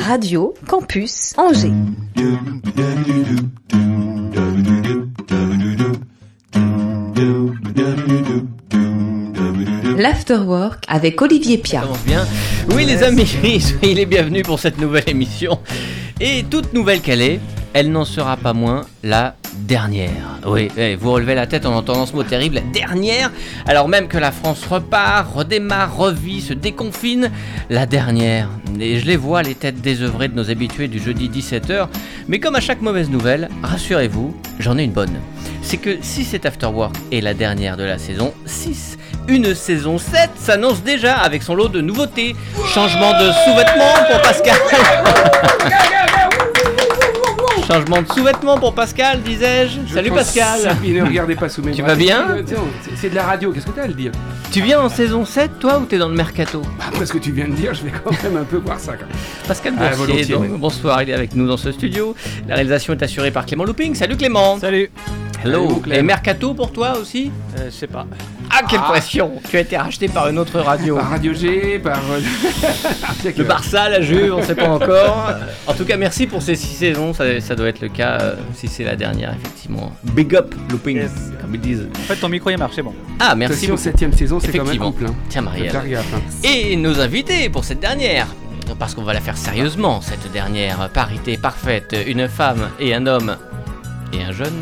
Radio Campus Angers. L'Afterwork avec Olivier Pia. Oui les amis, soyez les bienvenus pour cette nouvelle émission. Et toute nouvelle qu'elle est, elle n'en sera pas moins la dernière. Oui, eh, vous relevez la tête en entendant ce mot terrible, dernière, alors même que la France repart, redémarre, revit, se déconfine, la dernière. Et je les vois, les têtes désœuvrées de nos habitués du jeudi 17h, mais comme à chaque mauvaise nouvelle, rassurez-vous, j'en ai une bonne. C'est que si cet Afterwork est la dernière de la saison 6, une saison 7 s'annonce déjà avec son lot de nouveautés. Changement de sous-vêtements pour Pascal. Changement de sous-vêtements pour Pascal, disais-je. Je Salut Pascal. Mais ne regardez pas sous mes Tu bras. vas bien c'est- de la radio, qu'est-ce que t'as à le dire? Tu viens en saison 7, toi, ou t'es dans le mercato? Après ce que tu viens de dire, je vais quand même un peu voir ça. Quand même. Pascal Ah, Boursier, donc, bonsoir, il est avec nous dans ce studio. La réalisation est assurée par Clément Looping. Salut Clément. Salut Hello. Et mercato pour toi aussi? Euh, Je sais pas. Ah, quelle pression Tu as été racheté par une autre radio. Par Radio G, par. euh, Le Barça, la Juve, on sait pas encore. En tout cas, merci pour ces six saisons. Ça, ça doit être le cas euh, si c'est la dernière, effectivement. Big up, looping, Yes. comme ils disent. En fait, ton micro il marche, c'est bon. Ah, merci Attention, septième saison, c'est quand même Effectivement. couple. Hein. Tiens, Marielle. gaffe, hein. Et nos invités pour cette dernière. Parce qu'on va la faire sérieusement, cette dernière. Parité parfaite, une femme et un homme et un jeune.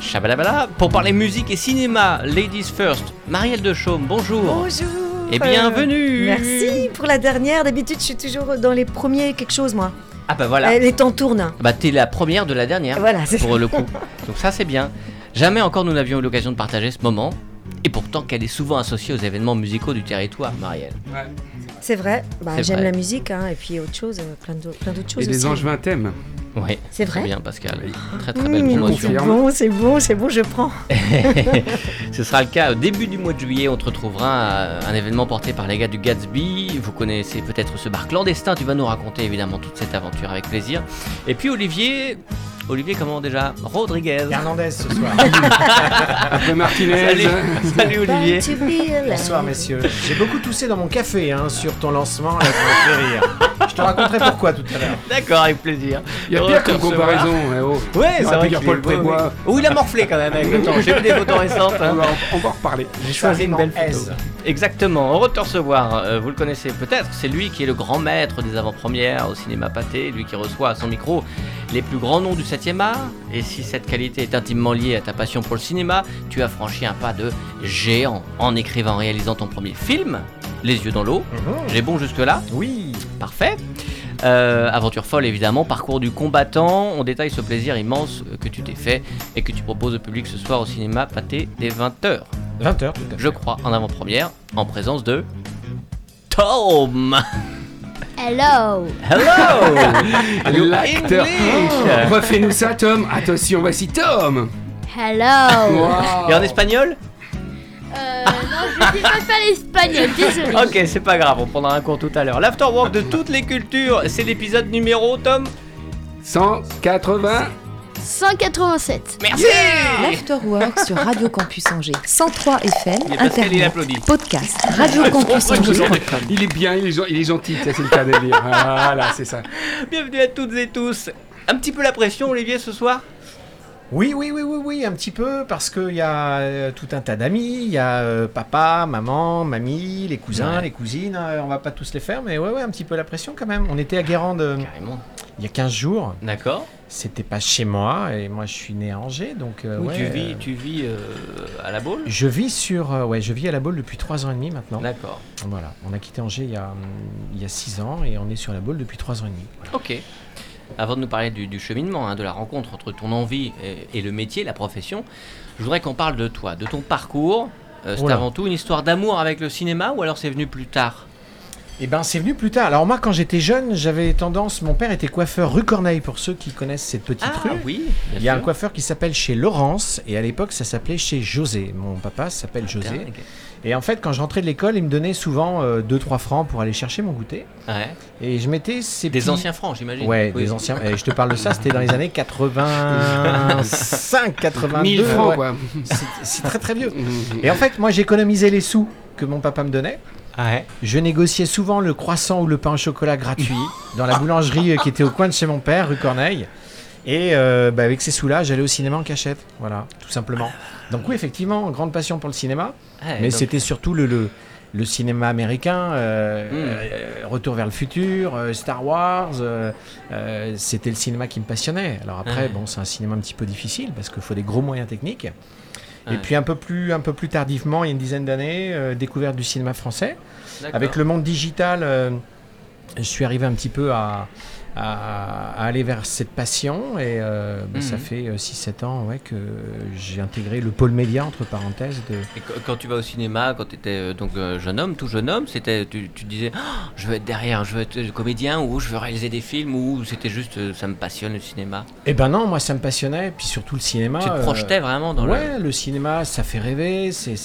Chabalabala. Pour parler musique et cinéma, Ladies First, Marielle de Chaume, bonjour. Bonjour. Et bienvenue. Merci pour la dernière. D'habitude, je suis toujours dans les premiers quelque chose, moi. Ah bah voilà. Les temps tournent. Bah t'es la première de la dernière. Voilà, c'est pour le coup. Donc ça c'est bien. Jamais encore nous n'avions eu l'occasion de partager ce moment. Et pourtant qu'elle est souvent associée aux événements musicaux du territoire, Marielle. c'est vrai. Bah, C'est J'aime vrai. la musique, hein, et puis autre chose, euh, plein d'au- plein d'autres choses Et les aussi. Angevins t'aiment. Oui. C'est vrai bien Pascal. Très très belle Mmh, promotion. c'est bon, c'est bon, c'est bon, je prends. Ce sera le cas au début du mois de juillet. On te retrouvera à un événement porté par les gars du Gatsby. Vous connaissez peut-être ce bar clandestin. Tu vas nous raconter évidemment toute cette aventure avec plaisir. Et puis Olivier. Olivier, comment déjà Rodriguez. Hernandez ce soir. Après Martinez. Salut, salut Olivier. Bonsoir messieurs. J'ai beaucoup toussé dans mon café hein, sur ton lancement, là, ça rire. Je te raconterai pourquoi tout à l'heure. D'accord, avec plaisir. Il y a pire comme comparaison. eh oh. Ouais, c'est vrai qu'il Paul Prébois. Oh, il a morflé quand même avec le temps. J'ai vu des photos récentes. On hein. va, on va en reparler. J'ai choisi une belle S. photo. Exactement, heureux de te recevoir. Euh, vous le connaissez peut-être, c'est lui qui est le grand maître des avant-premières au cinéma pâté, lui qui reçoit à son micro les plus grands noms du 7e art. Et si cette qualité est intimement liée à ta passion pour le cinéma, tu as franchi un pas de géant en écrivant, et réalisant ton premier film, Les yeux dans l'eau. Mhm. J'ai bon jusque-là Oui. Parfait. Euh, aventure folle évidemment, parcours du combattant, on détaille ce plaisir immense que tu t'es fait et que tu proposes au public ce soir au cinéma pâté dès 20h, 20h tout à fait. je crois, en avant-première, en présence de Tom Hello Hello You L'acteur. English Refais-nous ça, Tom. Attention, voici Tom. Hello Wow. Et en espagnol Euh, non, je sais pas faire l'espagnol, désolé. Ok, c'est pas grave, on prendra un cours tout à l'heure. L'afterwork de toutes les cultures, c'est l'épisode numéro, Tom 180. 187. Merci L'Afterwork sur Radio Campus Angers. 103 FM, Il Internet, podcast, radiocampusangers.com. Il est bien, il est, il est gentil, ça c'est le cas de dire. Voilà, c'est ça. Bienvenue à toutes et tous. Un petit peu la pression, Olivier, ce soir? Oui, oui, oui, oui, oui, un petit peu, parce qu'il y a euh, tout un tas d'amis. Il y a euh, papa, maman, mamie, les cousins, Ouais. les cousines. euh, on va pas tous les faire, mais ouais, ouais, un petit peu la pression quand même. On était à Guérande euh, il y a 15 jours. D'accord. C'était pas chez moi, et moi je suis né à Angers, donc ouais, tu vis, tu vis à la Baule? Je vis sur, ouais, je vis à la Baule depuis 3 ans et demi maintenant. D'accord. Voilà, on a quitté Angers il y a, hum, il y a 6 ans et on est sur la Baule depuis 3 ans et demi. Voilà. Ok. Avant de nous parler du, du cheminement, hein, de la rencontre entre ton envie et, et le métier, la profession, je voudrais qu'on parle de toi, de ton parcours. Euh, c'est avant tout une histoire d'amour avec le cinéma ou alors c'est venu plus tard? Et ben c'est venu plus tard. Alors moi quand j'étais jeune, j'avais tendance, mon père était coiffeur rue Corneille pour ceux qui connaissent cette petite Ah rue. oui, Il y a un coiffeur qui s'appelle chez Laurence et à l'époque ça s'appelait chez José. Mon papa s'appelle José. Et en fait quand je rentrais de l'école, il me donnait souvent 2-3 francs pour aller chercher mon goûter. Ouais. Et je mettais ces Des petits- anciens francs, j'imagine. Ouais, Oui. des anciens. Et je te parle de ça, c'était dans les années 85, 82. 1000 francs, ouais. quoi. C'est- très très vieux. Et en fait, moi j'économisais les sous que mon papa me donnait. Ouais. Je négociais souvent le croissant ou le pain au chocolat gratuit dans la boulangerie euh, qui était au coin de chez mon père, rue Corneille. Et euh, bah, avec ces sous-là, j'allais au cinéma en cachette. Voilà, tout simplement. Donc oui, effectivement, grande passion pour le cinéma. Ouais, mais donc- c'était surtout le, le, le cinéma américain, euh, Hmm. euh, Retour vers le futur, Star Wars. c'était le cinéma qui me passionnait. Alors après, Ouais. bon, c'est un cinéma un petit peu difficile parce qu'il faut des gros moyens techniques. Ouais. Et puis un peu plus, un peu plus tardivement, il y a une dizaine d'années, euh, découverte du cinéma français. Avec le monde digital, euh, je suis arrivé un petit peu à, à- à aller vers cette passion et euh, bah, ça Mhm. fait 6-7 ans ouais, que j'ai intégré le pôle média, entre parenthèses, de, Et qu- quand tu vas au cinéma, quand tu étais donc euh, jeune homme, tout jeune homme, c'était tu, tu disais Ah, je veux être derrière, je veux être euh, comédien ou je veux réaliser des films ou c'était juste euh, ça me passionne le cinéma? Eh ben non, moi ça me passionnait, puis surtout le cinéma. tu te euh, projetais vraiment dans ouais, le... cinéma, ça fait rêver, c'est,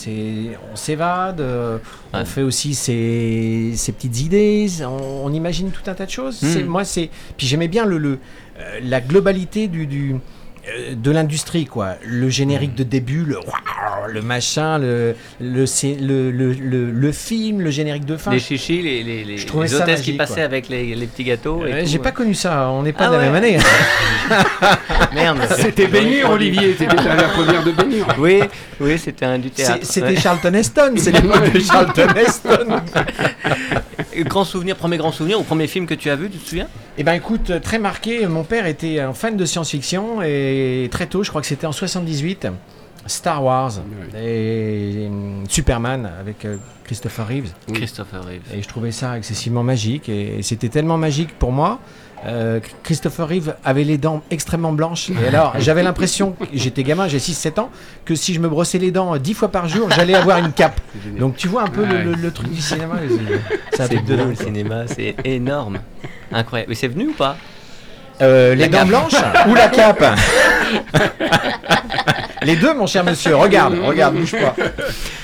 on s'évade, euh, Ouais. On fait aussi ses, ses petites idées, on, on imagine tout un tas de choses. Mm. C'est, moi, c'est... Puis j'aimais bien le, le, euh, la globalité du, du, de l'industrie, quoi. Le générique Mm. de début, le, le machin, le, le, le, le, le, le film, le générique de fin. les chichis, les, les, les, je les hôtesses qui passaient quoi. avec les, les petits gâteaux. Euh, j'ai pas connu ça, on n'est pas Ah de la même année. Merde. C'était Bénure, Olivier. C'était la la première de Bénure. Oui, oui, c'était un du théâtre. C'était ouais. Charlton Heston, c'est l'époque de Charlton Heston. Et Grand souvenir, premier grand souvenir ou premier film que tu as vu, tu te souviens? Eh ben écoute, euh, très marqué, mon père était un fan de science-fiction et très tôt, je crois que c'était en 78, Star Wars et, hum, Superman avec euh, Christopher Reeves. Christopher Reeves. Et je trouvais ça excessivement magique et c'était tellement magique pour moi. Euh, Christopher Reeves avait les dents extrêmement blanches et alors j'avais l'impression, j'étais gamin, j'ai 6-7 ans, que si je me brossais les dents 10 fois par jour, j'allais avoir une cape. Donc tu vois un peu le, Ouais. le- le truc du cinéma. C'est beau le cinéma, c'est énorme. Incroyable. Mais c'est venu ou pas? Euh, les La dents cape. blanches ou la cape Les deux, mon cher monsieur. Regarde, regarde, bouge pas.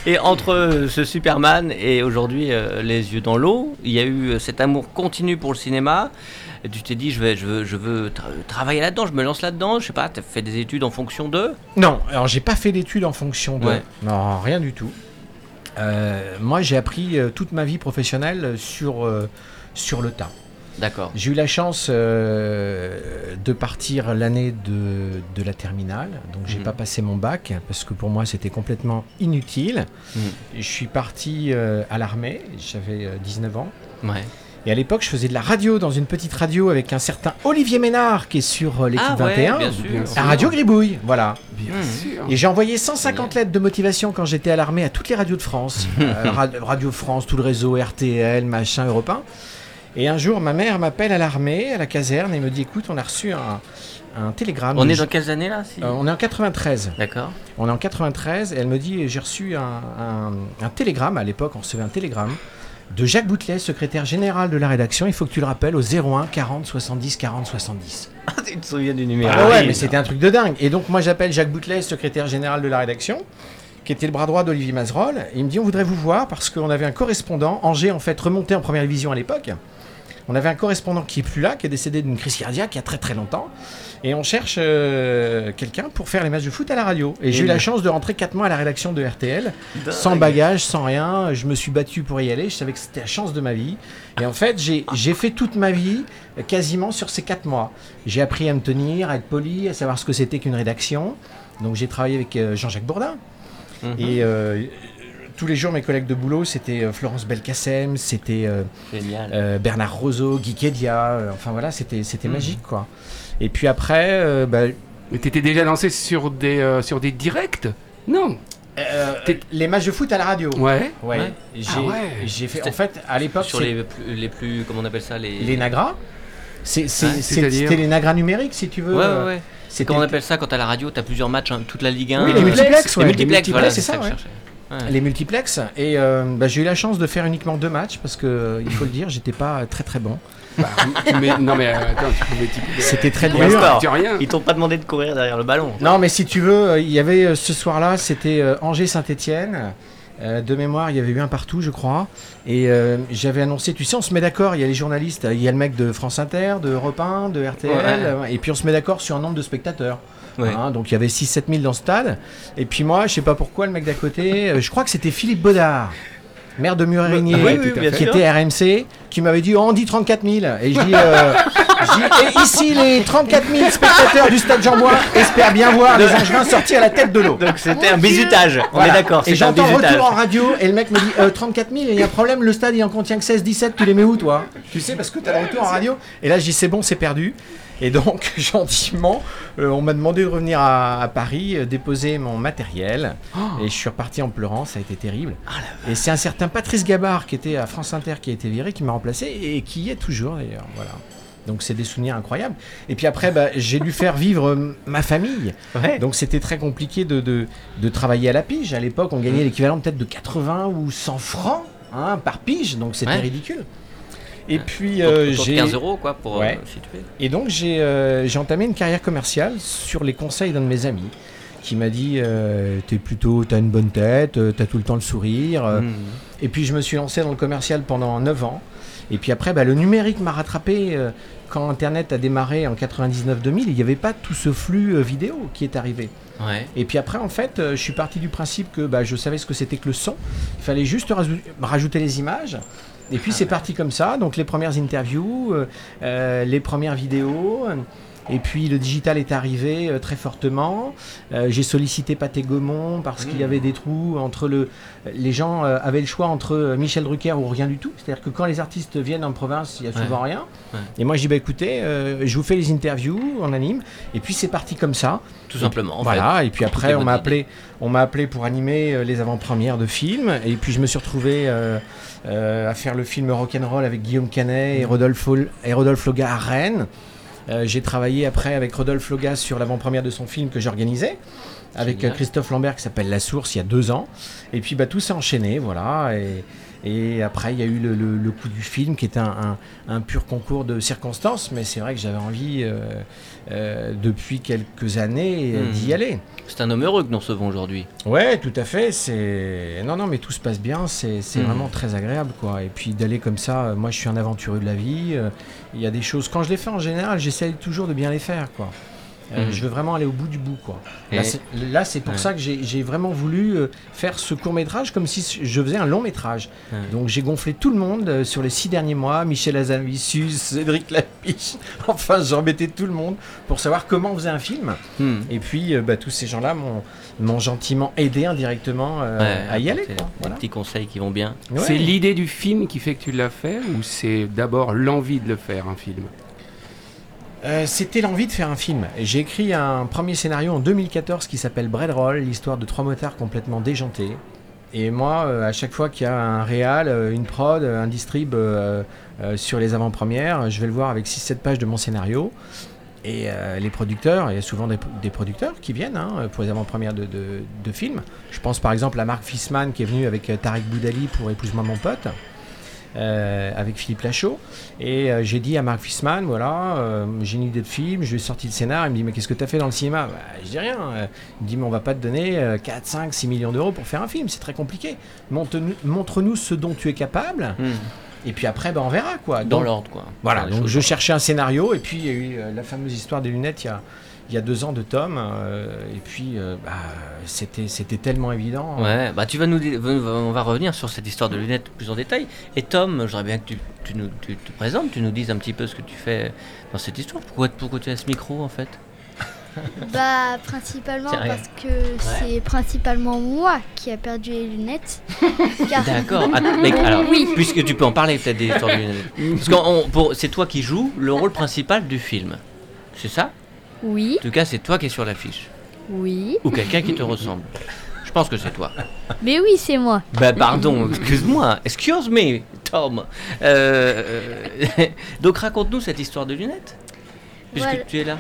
Et entre euh, ce Superman et aujourd'hui euh, Les yeux dans l'eau, il y a eu euh, cet amour continu pour le cinéma. Et tu t'es dit, je, vais, je veux, je veux tra- travailler là-dedans, je me lance là-dedans. Je sais pas, tu as fait des études en fonction d'eux? Non, alors j'ai pas fait d'études en fonction de. Ouais. Non, rien du tout. Euh, moi, j'ai appris toute ma vie professionnelle sur, euh, sur le tas. D'accord. J'ai eu la chance euh, de partir l'année de, de la terminale, donc j'ai Mhm. pas passé mon bac parce que pour moi c'était complètement inutile. Mhm. Je suis parti euh, à l'armée, j'avais euh, 19 ans. Ouais. Et à l'époque, je faisais de la radio dans une petite radio avec un certain Olivier Ménard qui est sur euh, l'équipe Ah ouais, 21. bien sûr. Bien à Radio Gribouille, voilà. Bien Mhm. sûr. Et j'ai envoyé 150 lettres de motivation quand j'étais à l'armée à toutes les radios de France. Euh, Ra- Radio France, tout le réseau, RTL, machin, Europe 1. Et un jour, ma mère m'appelle à l'armée, à la caserne, et me dit écoute, on a reçu un, un télégramme. On est dans quelles années là si Euh, on est en 93. D'accord. On est en 93 et elle me dit j'ai reçu un, un- un télégramme, à l'époque on recevait un télégramme, de Jacques Boutelet, secrétaire général de la rédaction. Il faut que tu le rappelles au 01 40 70 40 70. Ah, tu te souviens du numéro Ah ouais, mais c'était un truc de dingue. Et donc moi j'appelle Jacques Boutelet, secrétaire général de la rédaction, qui était le bras droit d'Olivier Mazerolle. Et il me dit on voudrait vous voir parce qu'on avait un correspondant, Angers en fait remonté en première division à l'époque. On avait un correspondant qui est plus là, qui est décédé d'une crise cardiaque il y a très très longtemps. Et on cherche euh, quelqu'un pour faire les matchs de foot à la radio. Et j'ai eu la chance de rentrer 4 mois à la rédaction de RTL, sans bagage, sans rien. Je me suis battu pour y aller. Je savais que c'était la chance de ma vie. Et en fait, j'ai fait toute ma vie euh, quasiment sur ces 4 mois. J'ai appris à me tenir, à être poli, à savoir ce que c'était qu'une rédaction. Donc j'ai travaillé avec euh, Jean-Jacques Bourdin. Mhm. Et euh, tous les jours, mes collègues de boulot, c'était euh, Florence Belkacem, c'était euh, euh, Bernard Roseau, Guy Kedia. euh, enfin voilà, c'était c'était Mhm. magique quoi. Et puis après, euh, bah, Mais t'étais déjà lancé sur des, euh, sur des directs? Non. euh, les matchs de foot à la radio. Ouais. Ouais. Ouais. J'ai Ah ouais. j'ai fait. En fait, à l'époque, Sur les plus, les plus, comment on appelle ça les... les Nagras. C'est- c'est- Ouais, c'est- c'est-à-dire C'était les Nagras numériques, si tu veux. Ouais, ouais, ouais. C'est comment on appelle ça quand à la radio, t'as plusieurs matchs, hein, toute la Ligue 1 Oui, les euh, multiplex, Les ouais. multiplex, Les voilà, multiplex, c'est c'est ça que ça, je ouais. Ouais. les multiplex. Et euh, bah, j'ai eu la chance de faire uniquement deux matchs parce que, euh, il faut le dire, j'étais pas très très bon. Bah, mais, non, mais euh, attends, tu pouvais. C'était très dur. rien. Ils t'ont pas demandé de courir derrière le ballon. Non, mais si tu veux, euh, il y avait euh, ce soir-là, c'était euh, Angers-Saint-Étienne. de mémoire, il y avait eu un partout, je crois. Et euh, j'avais annoncé, tu sais, on se met d'accord, il y a les journalistes, il y a le mec de France Inter, de Europe 1, de RTL, Ouais. euh, et puis on se met d'accord sur un nombre de spectateurs. Ouais. Hein, donc il y avait 6-7 000 dans ce stade. Et puis moi, je sais pas pourquoi, le mec d'à côté, euh, je crois que c'était Philippe Baudard, maire de Murérigné, Oui, tout oui, à fait. qui était RMC, qui m'avait dit oh, on dit 34 000. Et je dis, euh, et ici les 34 000 spectateurs du stade Jean-Bois espèrent bien voir les Angevins sortir la tête de l'eau. Donc c'était un bizutage. On Voilà. est d'accord. Et j'entends retour en radio et le mec me dit euh, 34 000 et il y a un problème, le stade il en contient que 16, 17, tu les mets où toi? Tu sais parce que t'as le retour en radio. Et là je dis c'est bon, c'est perdu. Et donc gentiment, euh, on m'a demandé de revenir à, à Paris, euh, déposer mon matériel. Et je suis reparti en pleurant, ça a été terrible. et c'est un certain Patrice Gabard qui était à France Inter qui a été viré, qui m'a remplacé et qui y est toujours d'ailleurs. Voilà. Donc c'est des souvenirs incroyables. Et puis après, bah, j'ai dû faire vivre euh, ma famille. Ouais. Donc c'était très compliqué de, de, de travailler à la pige. À l'époque, on gagnait l'équivalent peut-être de 80 ou 100 francs hein, par pige, donc c'était Ouais. ridicule. Et puis euh, j'ai 15 euros quoi pour Ouais. euh, situer. et donc j'ai euh, j'ai entamé une carrière commerciale sur les conseils d'un de mes amis qui m'a dit euh, t'es plutôt t'as une bonne tête, t'as tout le temps le sourire. Mmh. et puis je me suis lancé dans le commercial pendant 9 ans. Et puis après, bah, le numérique m'a rattrapé. quand Internet a démarré en 99-2000, il n'y avait pas tout ce flux vidéo qui est arrivé. Ouais. Et puis après, en fait, euh, je suis parti du principe que bah, je savais ce que c'était que le son. Il fallait juste rajou- rajouter les images. Et puis c'est parti comme ça. Donc les premières interviews, euh, euh, les premières vidéos. Et puis le digital est arrivé euh, très fortement. Euh, J'ai sollicité Pathé Gaumont parce qu'il y avait des trous entre le. Les gens euh, avaient le choix entre Michel Drucker ou rien du tout. C'est-à-dire que quand les artistes viennent en province, il y a souvent rien. Ouais. Et moi je dis bah écoutez, je vous fais les interviews, on anime. Et puis c'est parti comme ça. Tout simplement. en Voilà, et puis après on m'a appelé, on m'a appelé pour animer les avant-premières de films, et puis je me suis retrouvé à faire le film Rock'n'Roll avec Guillaume Canet et Rodolphe, et Rodolphe Loga à Rennes. Euh, J'ai travaillé après avec Rodolphe Loga sur l'avant-première de son film que j'organisais, avec Génial. euh, Christophe Lambert qui s'appelle La Source il y a deux ans. Et puis bah, tout s'est enchaîné, voilà. Et, et après il y a eu le, le- le coup du film qui était un, un- un pur concours de circonstances, mais c'est vrai que j'avais envie euh, euh, depuis quelques années Mhm. d'y aller. C'est un homme heureux que nous recevons aujourd'hui. Ouais, tout à fait. C'est non, non, mais tout se passe bien. C'est Mhm. vraiment très agréable, quoi. Et puis d'aller comme ça. euh, Moi, je suis un aventureux de la vie. euh, Il y a des choses. Quand je les fais en général, j'essaye toujours de bien les faire, quoi. Euh, Mhm. Je veux vraiment aller au bout du bout, quoi. Là, c'est- pour Ouais. ça que j'ai vraiment voulu euh, faire ce court métrage comme si je faisais un long métrage. Ouais. Donc j'ai gonflé tout le monde euh, sur les six derniers mois. Michel Azanavicius, Cédric Lapiche. enfin, j'ai embêté tout le monde pour savoir comment on faisait un film. Hmm. Et puis, bah, tous ces gens-là m'ont gentiment aidé indirectement euh, Ouais, à y aller. quoi. Des Voilà. petits conseils qui vont bien. Ouais. C'est l'idée du film qui fait que tu l'as fait ou c'est d'abord l'envie de le faire, un film? Euh, C'était l'envie de faire un film. J'ai écrit un premier scénario en 2014 qui s'appelle Bread Roll, l'histoire de trois motards complètement déjantés. Et moi, euh, à chaque fois qu'il y a un réal, euh, une prod, un distrib sur les avant-premières, je vais le voir avec 6-7 pages de mon scénario. Et les producteurs, il y a souvent des, producteurs qui viennent hein, pour les avant-premières de, films. Je pense par exemple à Marc Fissman qui est venu avec Tarek Boudali pour Épouse-moi mon pote, euh, avec Philippe Lachaud. Et euh, j'ai dit à Marc Fissman, voilà, euh, j'ai une idée de film, je lui ai sorti le scénar, il me dit mais qu'est-ce que tu as fait dans le cinéma? Bah, Je dis rien. Il me dit mais on va pas te donner euh, 4, 5, 6 millions d'euros pour faire un film, c'est très compliqué. Montre-nous ce dont tu es capable, Hmm. et puis après ben, on verra quoi. Dans l'ordre quoi. voilà, donc je cherchais un scénario et puis il y a eu la fameuse histoire des lunettes il y a, il y a deux ans de Tom euh, et puis euh, bah, c'était c'était tellement évident. Ouais, bah tu vas nous dire- on va revenir sur cette histoire de lunettes plus en détail. Et Tom, j'aimerais bien que tu, tu nous tu te présentes, tu nous dises un petit peu ce que tu fais dans cette histoire. Pourquoi, pourquoi tu as ce micro en fait? Bah, principalement parce que c'est principalement moi qui a perdu les lunettes. Car- D'accord. Mais alors, Oui. puisque tu peux en parler peut-être des histoires de lunettes. Parce que c'est toi qui joues le rôle principal du film. C'est ça? Oui, En tout cas, c'est toi qui es sur l'affiche. oui. Ou quelqu'un qui te ressemble. Je pense que c'est toi. Mais oui, c'est moi. Bah pardon, excuse-moi, excuse me, Tom. Euh, euh, donc raconte-nous cette histoire de lunettes, puisque Voilà. tu es là.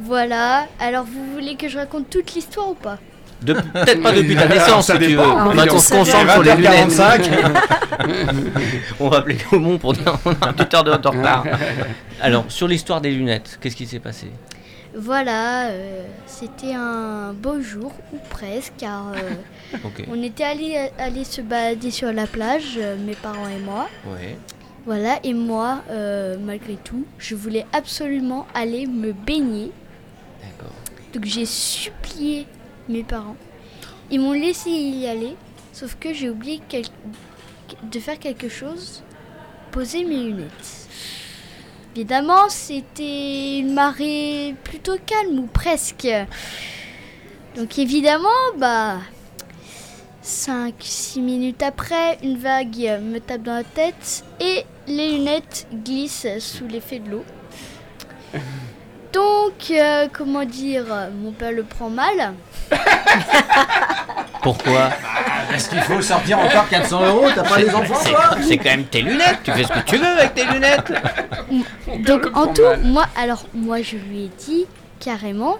Voilà. Alors, vous voulez que je raconte toute l'histoire ou pas? De- Peut-être pas depuis ta naissance, ça si tu veux. dépend. Maintenant, on se concentre sur les lunettes. 45. On va appeler Gaumont pour dire on a un tuteur de de retard. Alors, sur l'histoire des lunettes, qu'est-ce qui s'est passé? Voilà, euh, c'était un beau jour, ou presque, car euh, on était allé aller se balader sur la plage, euh, mes parents et moi. Ouais. Voilà, et moi, malgré tout, je voulais absolument aller me baigner. D'accord. Donc j'ai supplié mes parents. Ils m'ont laissé y aller, sauf que j'ai oublié quel- de faire quelque chose, poser mes lunettes. Évidemment, c'était une marée plutôt calme ou presque. Donc évidemment, bah 5-6 minutes après, une vague me tape dans la tête et les lunettes glissent sous l'effet de l'eau. Donc, euh, comment dire, mon père le prend mal. Pourquoi Est-ce qu'il faut sortir encore 400 euros T'as pas les enfants C'est toi c'est quand même tes lunettes. Tu fais ce que tu veux avec tes lunettes. Donc le en tout, mal. moi, alors moi je lui ai dit carrément,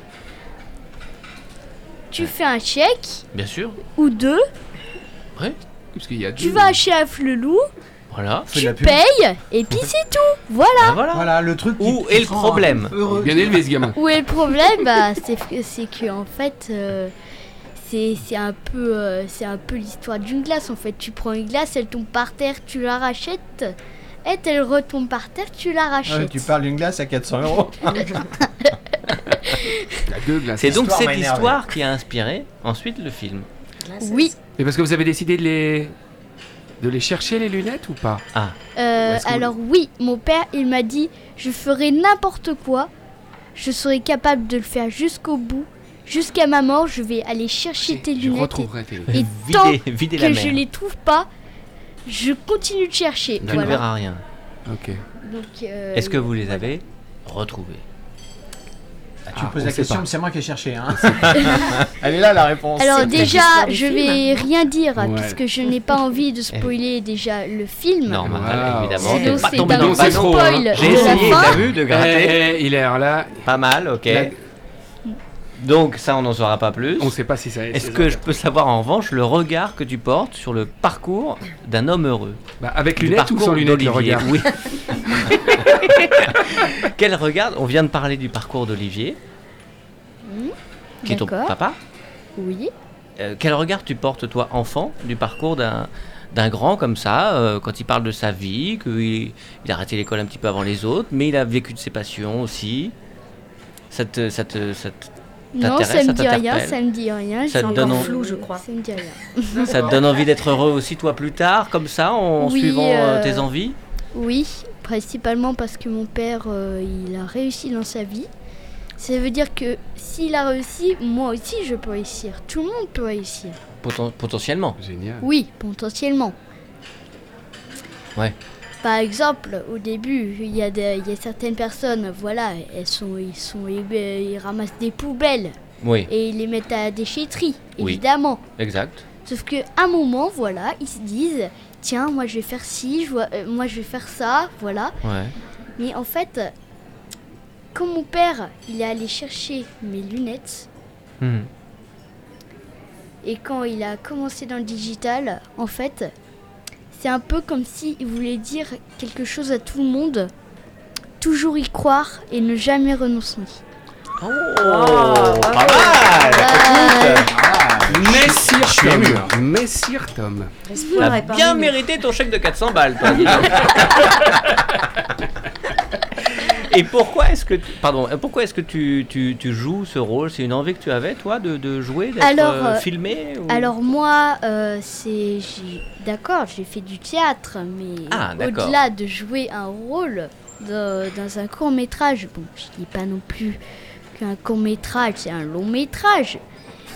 tu fais un chèque Bien sûr. ou deux, Parce qu'il y a tu deux- vas chez Afflelou, Voilà. Tu payes et puis c'est tout. Voilà. Ben voilà. Voilà le truc. qui- Où est le problème heureux. Bien élevé ce gamin. Où est le problème bah, c'est, c'est que en fait, euh, c'est, c'est un peu, euh, c'est un peu l'histoire d'une glace. En fait, tu prends une glace, elle tombe par terre, tu la rachètes. Et elle retombe par terre, tu la rachètes. tu parles d'une glace à 400 euros. C'est donc cette histoire qui a inspiré ensuite le film. Oui. Et parce que vous avez décidé de les de les chercher les lunettes ou pas? Ah, Euh, alors oui, mon père, il m'a dit, je ferai n'importe quoi. Je serai capable de le faire jusqu'au bout. Jusqu'à ma mort, je vais aller chercher tes Je lunettes. retrouverai tes Et, et tant vider, la que mer. je les trouve pas, je continue de chercher. Tu ne Voilà. verras rien. Ok. Donc, euh, Est-ce que vous les avez retrouvés tu Ah, poses la question, mais c'est moi qui ai cherché. Hein. Elle est là la réponse. Alors déjà, je film, vais rien dire Ouais. puisque je n'ai pas envie de spoiler déjà le film. Normal, Wow. évidemment. Sinon, c'est un hein. spoil J'ai essayé, t'as vu, de gratter. Eh, eh, il est là. Pas mal, ok. La- Donc ça, on n'en saura pas plus. On sait pas si ça Est-ce que je peux savoir en revanche le regard que tu portes sur le parcours d'un homme heureux Bah, avec lunettes ou parcours sans lunettes le regard Oui. Quel regard On vient de parler du parcours d'Olivier, Hmm, qui est ton D'accord. papa. Oui. Euh, quel regard tu portes, toi, enfant, du parcours d'un d'un grand comme ça, euh, quand il parle de sa vie, qu'il il a arrêté l'école un petit peu avant les autres, mais il a vécu de ses passions aussi. Ça te, ça te, ça te, Non, T'intéresse, ça me dit rien, ça me dit rien. Ça te donne en- flou, je crois. Ça me dit rien. ça te donne envie d'être heureux aussi, toi, plus tard, comme ça, en Oui, suivant euh, euh, tes envies? Oui, principalement parce que mon père, euh, il a réussi dans sa vie. Ça veut dire que s'il a réussi, moi aussi je peux réussir. Tout le monde peut réussir. Poten- Potentiellement. Génial. Oui, potentiellement. Ouais. Par exemple, au début, il y, a des- il y a certaines personnes, voilà, elles sont, ils, sont, ils, ils ramassent des poubelles Oui, et ils les mettent à la déchetterie, Oui. évidemment. exact. Sauf que à un moment, voilà, ils se disent, tiens, moi je vais faire ci, je vois- euh, moi je vais faire ça, voilà. Ouais. Mais en fait, quand mon père, il est allé chercher mes lunettes, Mhm. et quand il a commencé dans le digital, en fait, c'est un peu comme s'il voulait dire quelque chose à tout le monde, toujours y croire et ne jamais renoncer. Oh, pas pas mal. Euh, Messire suis ému. Tom. Messire Tom. T'as bien nous. mérité ton chèque de 400 balles, toi, dis donc. Et pourquoi est-ce que tu, pardon, pourquoi est-ce que tu, tu, tu joues ce rôle? C'est une envie que tu avais, toi, de, de jouer, d'être Alors, euh, euh, filmé ou- Alors moi, euh, c'est j'ai- d'accord, j'ai fait du théâtre, mais Ah, d'accord. au-delà de jouer un rôle de- dans un court métrage, bon, je dis pas non plus qu'un court métrage, c'est un long métrage,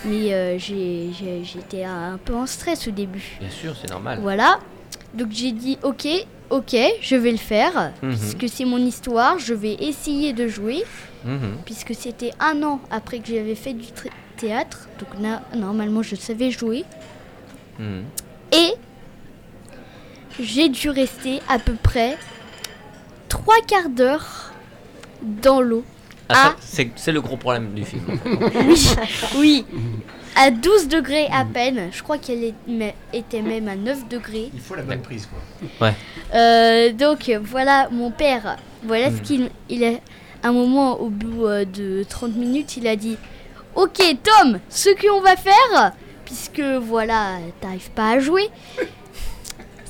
mais euh, j'ai- j'ai- j'étais un peu en stress au début. Bien sûr, c'est normal. Voilà, donc j'ai dit ok, ok, je vais le faire, Mhm. puisque c'est mon histoire, je vais essayer de jouer Mhm. puisque c'était un an après que j'avais fait du tr- théâtre, donc na- normalement je savais jouer, Mhm. et j'ai dû rester à peu près trois quarts d'heure dans l'eau. Ah, c'est le gros problème du film. Oui, oui. à 12 degrés à peine. Je crois qu'elle était même à 9 degrés. Il faut la bonne prise, quoi. Euh, donc voilà, mon père, voilà ce qu'il il a. Un moment, au bout euh, de 30 minutes, il a dit Ok, Tom, ce qu'on va faire, puisque voilà, t'arrives pas à jouer,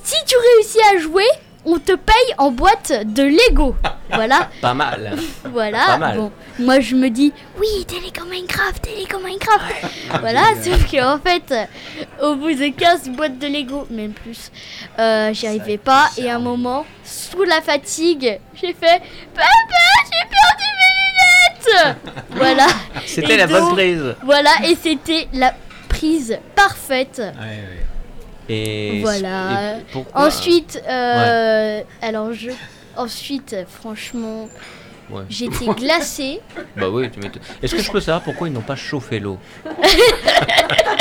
si tu réussis à jouer, on te paye en boîte de Lego. Voilà, Pas mal. voilà. Pas mal. Bon, moi je me dis Oui, t'es Lego Minecraft, t'es Lego Minecraft. voilà, sauf qu'en fait, au bout de 15 boîtes de Lego, même plus, euh, j'y arrivais pas. Et à un moment, sous la fatigue, j'ai fait Papa, j'ai perdu mes lunettes Voilà, C'était la bonne prise. voilà, et c'était la prise parfaite. Et Voilà. et pourquoi Ensuite, euh, alors je. Ensuite, franchement, Ouais. j'étais glacée. Bah oui, tu m'étonnes. Est-ce que je peux savoir pourquoi ils n'ont pas chauffé l'eau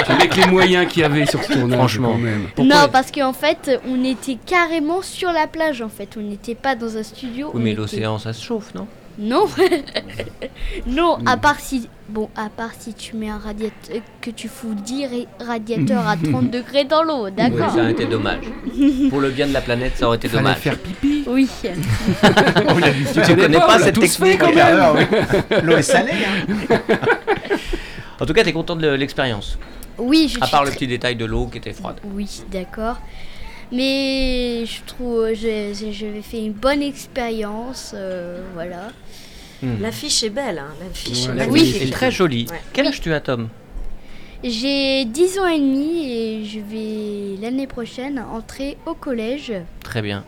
Avec les moyens qu'il y avait sur ce tournage, Franchement. même. Non, parce qu'en fait, on était carrément sur la plage. En fait, on n'était pas dans un studio. Oui, mais était- l'océan, ça se chauffe, non? Non, non. À part si, bon, à part si tu mets un radiateur, que tu fous 10 ra- radiateurs à 30 degrés dans l'eau, Oui, d'accord ça aurait été dommage. Pour le bien de la planète, ça aurait été Fallait dommage. faire pipi. Oui. Tu Tu connais pas cette technique quand même. L'eau est salée, hein. En tout cas, t'es content de l'expérience. Oui, je À suis part le très- petit détail de l'eau qui était froide. Oui, d'accord. Mais je trouve, j'ai- j'ai- j'avais fait une bonne expérience, euh, voilà. Hmm. L'affiche est belle, hein. L'affiche Ouais, est Oui. C'est très joli. Ouais. Quel âge tu as, Tom? J'ai 10 ans et demi et je vais l'année prochaine entrer au collège. Très bien.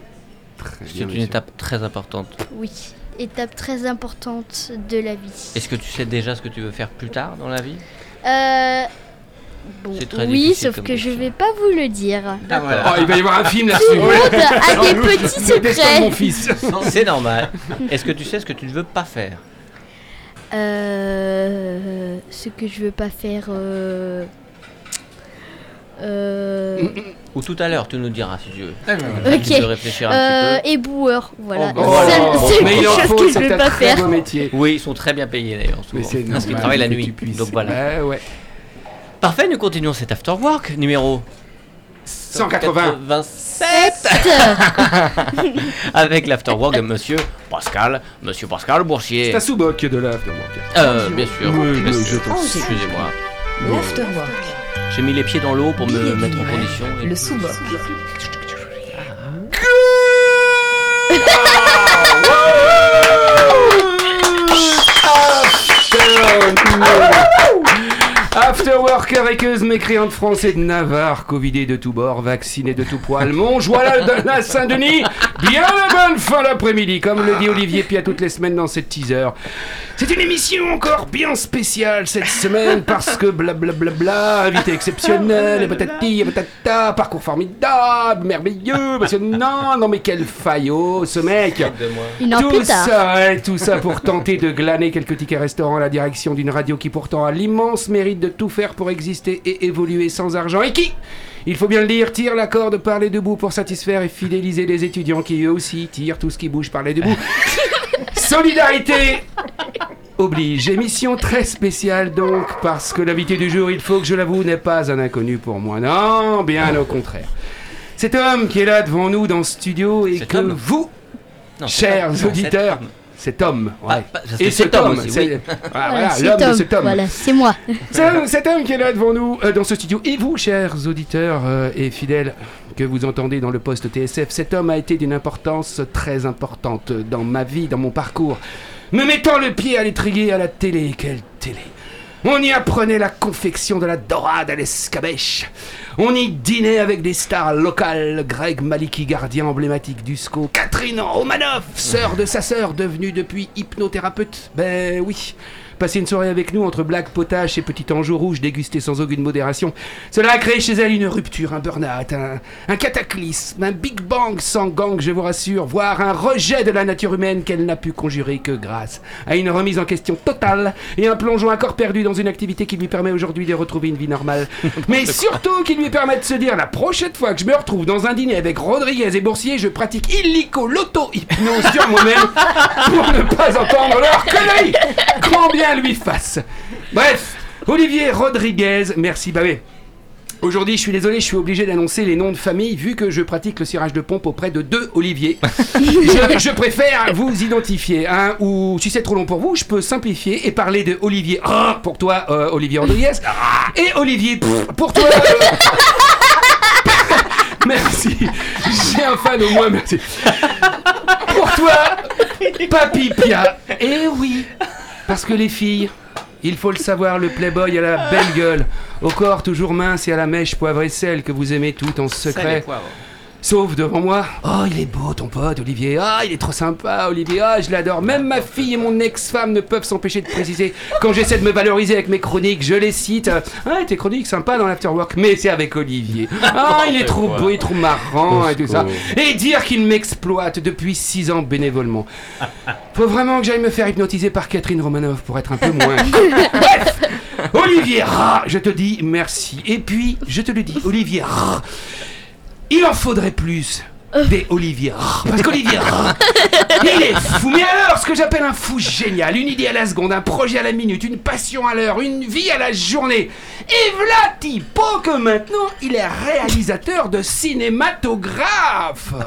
Très C'est bien, une monsieur. étape très importante. Oui, étape très importante de la vie. Est-ce que tu sais déjà ce que tu veux faire plus tard dans la vie? Euh, bon, C'est très oui, sauf que je question. vais pas vous le dire. Oh, il va y avoir un film Tout là-dessus. le monde a des petits Le destin de mon secrets. fils. C'est normal. Est-ce que tu sais ce que tu ne veux pas faire Euh, ce que je veux pas faire. Euh, euh, Ou tout à l'heure, tu nous diras si tu veux. Ok. Tu réfléchir un euh, petit éboueur, voilà. Oh, bah, il en chose que je c'est veux pas faire. métier. Oui, ils sont très bien payés d'ailleurs. C'est Parce qu'ils travaillent la nuit. Donc voilà. Ouais, ouais. Parfait, nous continuons cet after work numéro 180. 27 avec l'after work de monsieur Pascal, monsieur Pascal Boursier. C'est à Souboc de l'afterwork. Euh, bien sûr. Oui, je t'en. Excusez-moi. L'afterwork. J'ai mis les pieds dans l'eau pour me mettre en condition. et- Le sous-boc. Afterwork avec mécréante français de Navarre, covidé de tous bords, vacciné de tout poil, Montjoie de la Saint-Denis, bien la bonne fin d'après-midi, comme le dit Olivier Pia toutes les semaines dans cette teaser. C'est une émission encore bien spéciale cette semaine parce que blablabla, invité exceptionnel, et patati et patata, parcours formidable, merveilleux, passionnant, non mais quel faillot ce mec. Tout tard. ça, tout ça pour tenter de glaner quelques tickets restaurants à la direction d'une radio qui pourtant a l'immense mérite de tout faire pour exister et évoluer sans argent et qui, il faut bien le dire, tire la corde par les deux bouts pour satisfaire et fidéliser les étudiants qui eux aussi tirent tout ce qui bouge par les deux bouts. Solidarité oblige. Émission très spéciale donc, parce que l'invité du jour, il faut que je l'avoue, n'est pas un inconnu pour moi. Non, bien au contraire. Cet homme qui est là devant nous dans ce studio et que homme vous, Non, chers non, auditeurs, cet homme, ouais. Ah, pas- c'est et cet homme c'est oui. Voilà, c'est l'homme de cet homme. Voilà, c'est moi. C'est cet homme qui est là devant nous euh, dans ce studio. Et vous, chers auditeurs euh, et fidèles que vous entendez dans le poste TSF, cet homme a été d'une importance très importante dans ma vie, dans mon parcours. Me mettant le pied à l'étrier à la télé. Quelle télé on y apprenait la confection de la dorade à l'escabèche. On y dînait avec des stars locales. Greg Maliki, gardien emblématique du SCO. Catherine Romanoff, sœur de sa sœur, devenue depuis hypnothérapeute. Ben oui. Passer une soirée avec nous entre blagues, potaches et petit angeau rouge dégusté sans aucune modération. Cela a créé chez elle une rupture, un burn-out, un, un cataclysme, un big bang sans gang, je vous rassure, voire un rejet de la nature humaine qu'elle n'a pu conjurer que grâce à une remise en question totale et un plongeon à corps perdu dans une activité qui lui permet aujourd'hui de retrouver une vie normale. Mais surtout qui lui permet de se dire la prochaine fois que je me retrouve dans un dîner avec Rodriguez et Boursier, je pratique illico l'auto-hypnose sur moi-même pour ne pas entendre leur conneries, grand lui fasse. Bref, Olivier Rodriguez, merci. Bah oui. Aujourd'hui, je suis désolé, je suis obligé d'annoncer les noms de famille vu que je pratique le cirage de pompe auprès de deux Olivier. je, je préfère vous identifier, hein, ou si c'est trop long pour vous, je peux simplifier et parler de Olivier ah, pour toi, euh, Olivier Rodriguez, et Olivier pff, pour toi. euh, merci. J'ai un fan au moins, merci. Pour toi, Papy Pia. Eh oui, parce que les filles, il faut le savoir, le playboy a la belle gueule, au corps toujours mince et à la mèche poivre et sel que vous aimez tout en secret. Sauf devant moi. Oh, il est beau ton pote, Olivier. Ah, il est trop sympa, Olivier. Ah, je l'adore. Même ma fille et mon ex-femme ne peuvent s'empêcher de préciser. Quand j'essaie de me valoriser avec mes chroniques, je les cite. Ah, tes chroniques sympas dans l'afterwork, mais c'est avec Olivier. Ah, il est trop beau, il est trop marrant et tout ça. Et dire qu'il m'exploite depuis 6 ans bénévolement. Faut vraiment que j'aille me faire hypnotiser par Catherine Romanoff pour être un peu moins. Bref, Olivier, je te dis merci. Et puis, je te le dis, Olivier, il en faudrait plus des Olivier. Ah, Parce qu'Olivier, il est fou. Mais alors, ce que j'appelle un fou génial, une idée à la seconde, un projet à la minute, une passion à l'heure, une vie à la journée. Et typo que maintenant, il est réalisateur de cinématographe.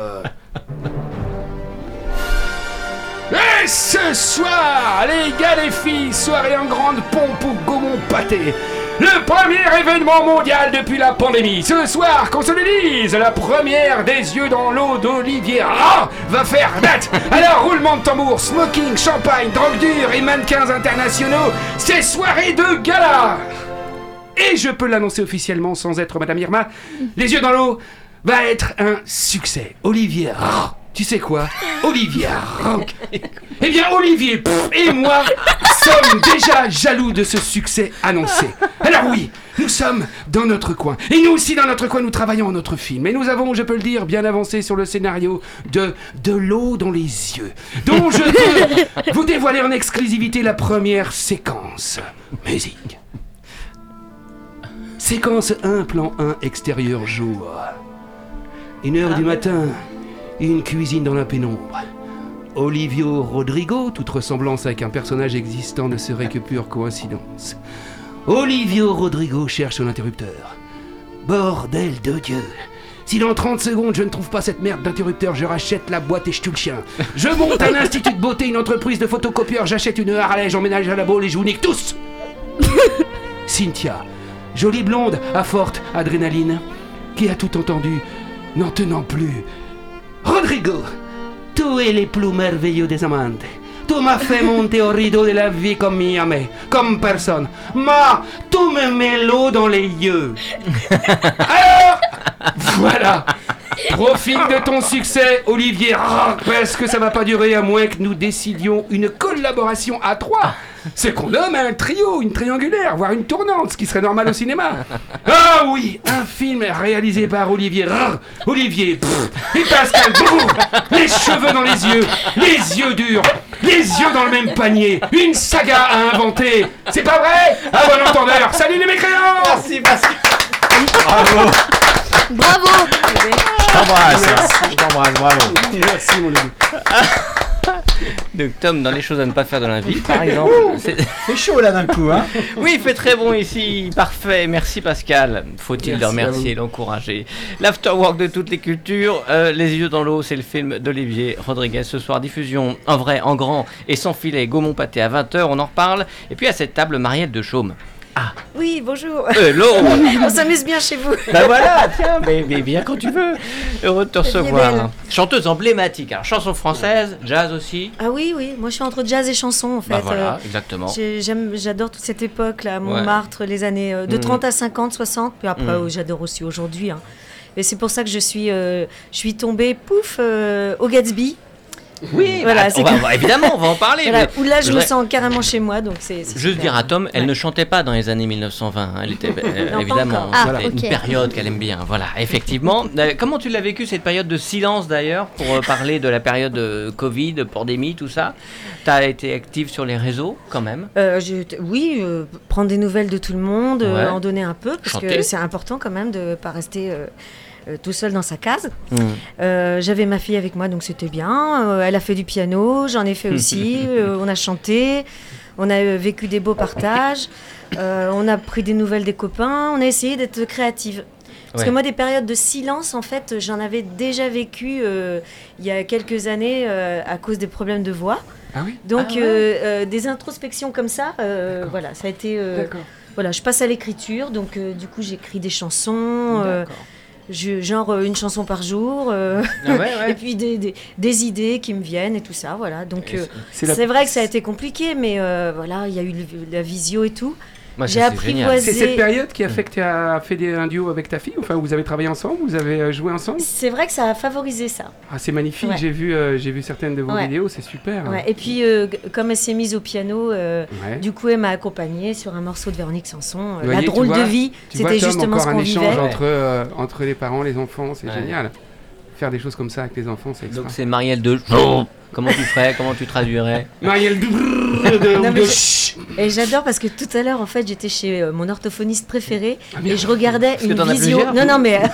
Et ce soir, les gars, les filles, soirée en grande pompe au Gaumont Pâté. Le premier événement mondial depuis la pandémie. Ce soir, qu'on se le dise, la première des yeux dans l'eau d'Olivier Ra va faire date. Alors, roulement de tambour, smoking, champagne, drogue dure et mannequins internationaux, c'est soirée de gala. Et je peux l'annoncer officiellement sans être Madame Irma, Les yeux dans l'eau va être un succès. Olivier Ra. Tu sais quoi? Olivier. Eh bien, Olivier pff, et moi sommes déjà jaloux de ce succès annoncé. Alors oui, nous sommes dans notre coin. Et nous aussi, dans notre coin, nous travaillons à notre film. Et nous avons, je peux le dire, bien avancé sur le scénario de De l'eau dans les yeux, dont je peux vous dévoiler en exclusivité la première séquence. Musique. Séquence 1, plan 1, extérieur jour. Une heure du matin, une cuisine dans la pénombre. Olivio Rodrigo, toute ressemblance avec un personnage existant ne serait que pure coïncidence. Olivio Rodrigo cherche son interrupteur. Bordel de Dieu si dans 30 secondes je ne trouve pas cette merde d'interrupteur, je rachète la boîte et je tue le chien. Je monte un institut de beauté, une entreprise de photocopieurs, j'achète une Harley, j'emménage à la boule et je vous nique tous Cynthia, jolie blonde à forte adrénaline, qui a tout entendu, n'en tenant plus. Rodrigo, tu es le plus merveilleux des amantes. Tu m'as fait monter au rideau de la vie comme jamais, comme personne. Ma, tu me mets l'eau dans les yeux. Alors, voilà. Profite de ton succès, Olivier, Ah, parce que ça va pas durer à moins que nous décidions une collaboration à trois. Ce qu'on nomme un trio, une triangulaire, voire une tournante, ce qui serait normal au cinéma. Ah oui, un film réalisé par Olivier, Ah, Olivier, pff, et Pascal, Brou, les cheveux dans les yeux, les yeux durs, les yeux dans le même panier, une saga à inventer. C'est pas vrai? À bon entendeur, salut les mécréants Merci, Pascal. Bravo. Bravo Je t'embrasse. Je t'embrasse, bravo. Merci mon Lulu. Donc Tom, dans les choses à ne pas faire dans la vie, par exemple. c'est- chaud là d'un coup, hein. Oui, il fait très bon ici, parfait. Merci Pascal. Faut-il le remercier et l'encourager? L'afterwork de toutes les cultures, euh, Les yeux dans l'eau, c'est le film d'Olivier Rodriguez ce soir. Diffusion en vrai, en grand et sans filet. Gaumont Pâté à 20h, on en reparle. Et puis à cette table, Marielle de Chaume. Oui, bonjour. Hello On s'amuse bien chez vous. Bah voilà, tiens, mais, mais viens quand tu veux. Heureux de te recevoir. Chanteuse emblématique, alors chanson française, jazz aussi. Ah oui, oui, moi je suis entre jazz et chanson en fait. Bah voilà, Euh, exactement. j'adore toute cette époque là, Montmartre, les années euh, de Mhm. 30 à 50, 60, puis après Mhm. oh, j'adore aussi aujourd'hui. hein. Et c'est pour ça que je suis, euh, je suis tombée pouf euh, au Gatsby. Oui, Voilà, bah, on va- que- on va- évidemment, on va en parler. Voilà, mais où là je je me sens carrément chez moi, donc c'est. Juste dire à Tom, elle Ouais. ne chantait pas dans les années 1920. hein. Elle était euh, Non, évidemment. Ah, une période qu'elle aime bien. Voilà, effectivement. Euh, comment tu l'as vécu cette période de silence d'ailleurs pour euh, parler de la période de Covid, de pandémie, tout ça? Tu as été active sur les réseaux quand même? Je- oui, prendre des nouvelles de tout le monde, Ouais. en donner un peu, parce Chanter. que c'est important quand même de ne pas rester euh, tout seul dans sa case. Hmm. Euh, J'avais ma fille avec moi, donc c'était bien. Euh, elle a fait du piano, j'en ai fait aussi. Euh, on a chanté, on a vécu des beaux partages. Euh, on a pris des nouvelles des copains, on a essayé d'être créative. Parce Ouais. que moi, des périodes de silence, en fait, j'en avais déjà vécu euh, il y a quelques années euh, à cause des problèmes de voix. Ah oui? Donc, Ah ouais euh, euh, des introspections comme ça, euh, voilà, ça a été. euh, D'accord. voilà, je passe à l'écriture, donc euh, du coup, j'écris des chansons, euh, D'accord. Je, genre euh, une chanson par jour, euh, Ah ouais, ouais. et puis des, des, des idées qui me viennent et tout ça, voilà. Donc, euh, C'est la- vrai que ça a été compliqué, mais euh, voilà, il y a eu le- la visio et tout. Moi, j'ai apprivoisé- C'est cette période qui a fait que tu as fait des, un duo avec ta fille Enfin, vous avez travaillé ensemble Vous avez euh, joué ensemble C'est vrai que ça a favorisé ça. Ah, c'est magnifique. Ouais. J'ai vu, euh, j'ai vu certaines de vos Ouais. vidéos. C'est super. Ouais, Et puis, euh, comme elle s'est mise au piano, euh, Ouais. du coup, elle m'a accompagnée sur un morceau de Véronique Sanson. euh, La voyez, drôle vois- de vie, c'était justement encore ce un qu'on échange vivait. entre, euh, entre les parents, les enfants, c'est Ouais. génial. Faire des choses comme ça avec les enfants, c'est Donc c'est Marielle de. Comment tu ferais Comment tu traduirais Marielle de, de, Non, mais de- je- Et j'adore parce que tout à l'heure, en fait, j'étais chez euh, mon orthophoniste préféré Ah, et je regardais une visio. Non, non, mais.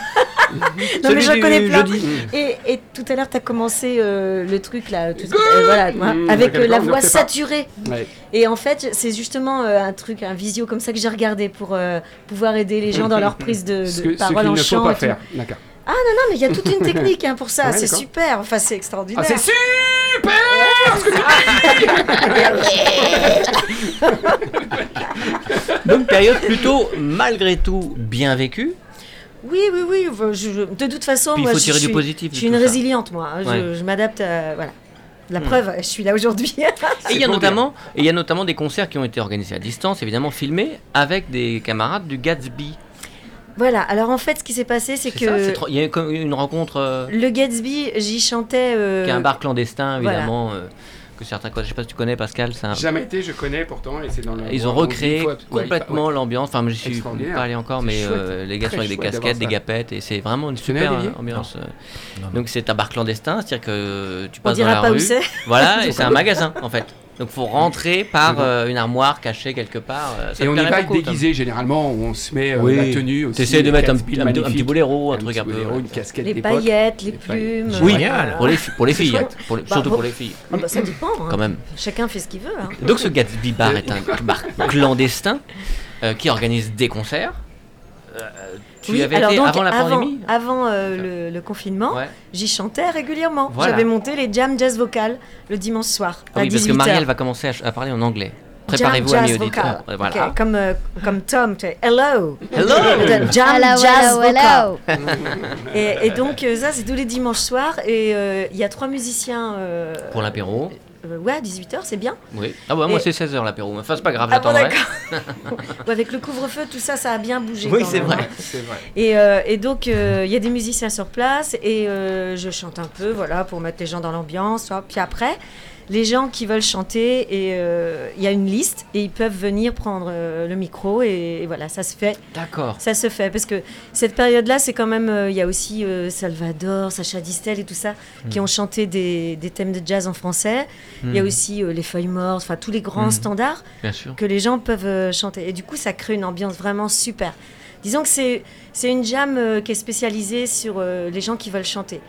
non, mais du connais plein. jeudi. Et, et tout à l'heure, tu as commencé euh, le truc là, tout- euh, voilà, Mmh, avec euh, la voix saturée. Ouais. Et en fait, c'est justement euh, un truc, un visio comme ça que j'ai regardé pour euh, pouvoir aider les gens dans leur prise de, Ce de que- ce parole qu'il en ne faut chant. pas faire. D'accord. Non, mais il y a toute une technique hein, pour ça, Ouais, c'est super, enfin c'est extraordinaire. Ah, c'est super Donc période plutôt malgré tout bien vécue. oui, oui, oui, je- je- de toute façon, Puis il moi faut je tirer suis, du positif. je suis une ça. résiliente, moi, hein, je, Ouais. je m'adapte à... Voilà. La Hmm. preuve, je suis là aujourd'hui. Et il y a notamment, et il y a notamment des concerts qui ont été organisés à distance, évidemment filmés, avec des camarades du Gatsby. Voilà, alors en fait, ce qui s'est passé, c'est ça, que il y a eu comme une rencontre euh, le Gatsby, j'y chantais... euh, qui est un bar clandestin, voilà. évidemment, euh, que certains connaissent. Je sais pas si tu connais Pascal, c'est un- Jamais été, je connais pourtant, et c'est dans le. Ils ont on recréé ouais, complètement l'ambiance. Enfin, je suis pas allé encore, mais chouette. euh, les gars sont avec des casquettes, des gapettes, et c'est vraiment une super ambiance. Non, non. Donc c'est un bar clandestin, c'est-à-dire que tu On passes dans dira la pas où rue. c'est. Voilà, et c'est un magasin en fait. Donc faut rentrer par euh, une armoire cachée quelque part. euh, ça Et on y plairait va déguisé généralement, où on se met euh, Oui. la tenue aussi. T'essayes de mettre un, Gatsby petit- un, petit- un magnifique, petit boléro, un, un truc un peu. boléro, voilà. une casquette Les paillettes, les plumes. Oui, pour les, pour les filles, pour les- Bah, surtout bon. pour les filles, Ah bah, ça dépend. hein. quand même. Chacun fait ce qu'il veut. hein. Donc ce Gatsby Bar est un bar clandestin euh, qui organise des concerts. Tu y Oui, avais alors été donc, avant la pandémie avant, euh, le, le confinement, Ouais. j'y chantais régulièrement. Voilà. J'avais monté les jam jazz vocales le dimanche soir Ah à oui, parce que 18h. Marielle va commencer à, parler en anglais. Préparez-vous, amis auditeurs. Voilà. Comme, euh, comme Tom, tu sais, hello. Hello Jam Hello, jazz hello, vocal. hello. Et, et donc euh, ça, c'est tous les dimanches soirs. Et euh, il y a trois musiciens. euh, Pour l'apéro. Euh, ouais, à 18h, c'est bien. Oui. Ah bah moi Et- c'est 16h l'apéro. Enfin c'est pas grave, Ah bon, j'attendrai. Ouais, avec le couvre-feu, tout ça, ça a bien bougé. Oui, c'est vrai. Et, euh, et donc, euh, il y a des musiciens sur place et euh, je chante un peu, voilà, pour mettre les gens dans l'ambiance. Puis après, les gens qui veulent chanter, et euh, il y a une liste et ils peuvent venir prendre euh, le micro et, et voilà, ça se fait. D'accord. Ça se fait parce que cette période-là, c'est quand même. euh, Il y a aussi Salvador, Sacha Distel et tout ça qui ont chanté des, des thèmes de jazz en français. Il y a Hmm, aussi Les Feuilles Mortes, enfin tous les grands Mhm. standards Bien sûr. que les gens peuvent chanter. Et du coup, ça crée une ambiance vraiment super. Disons que c'est, c'est une jam qui est spécialisée sur les gens qui veulent chanter.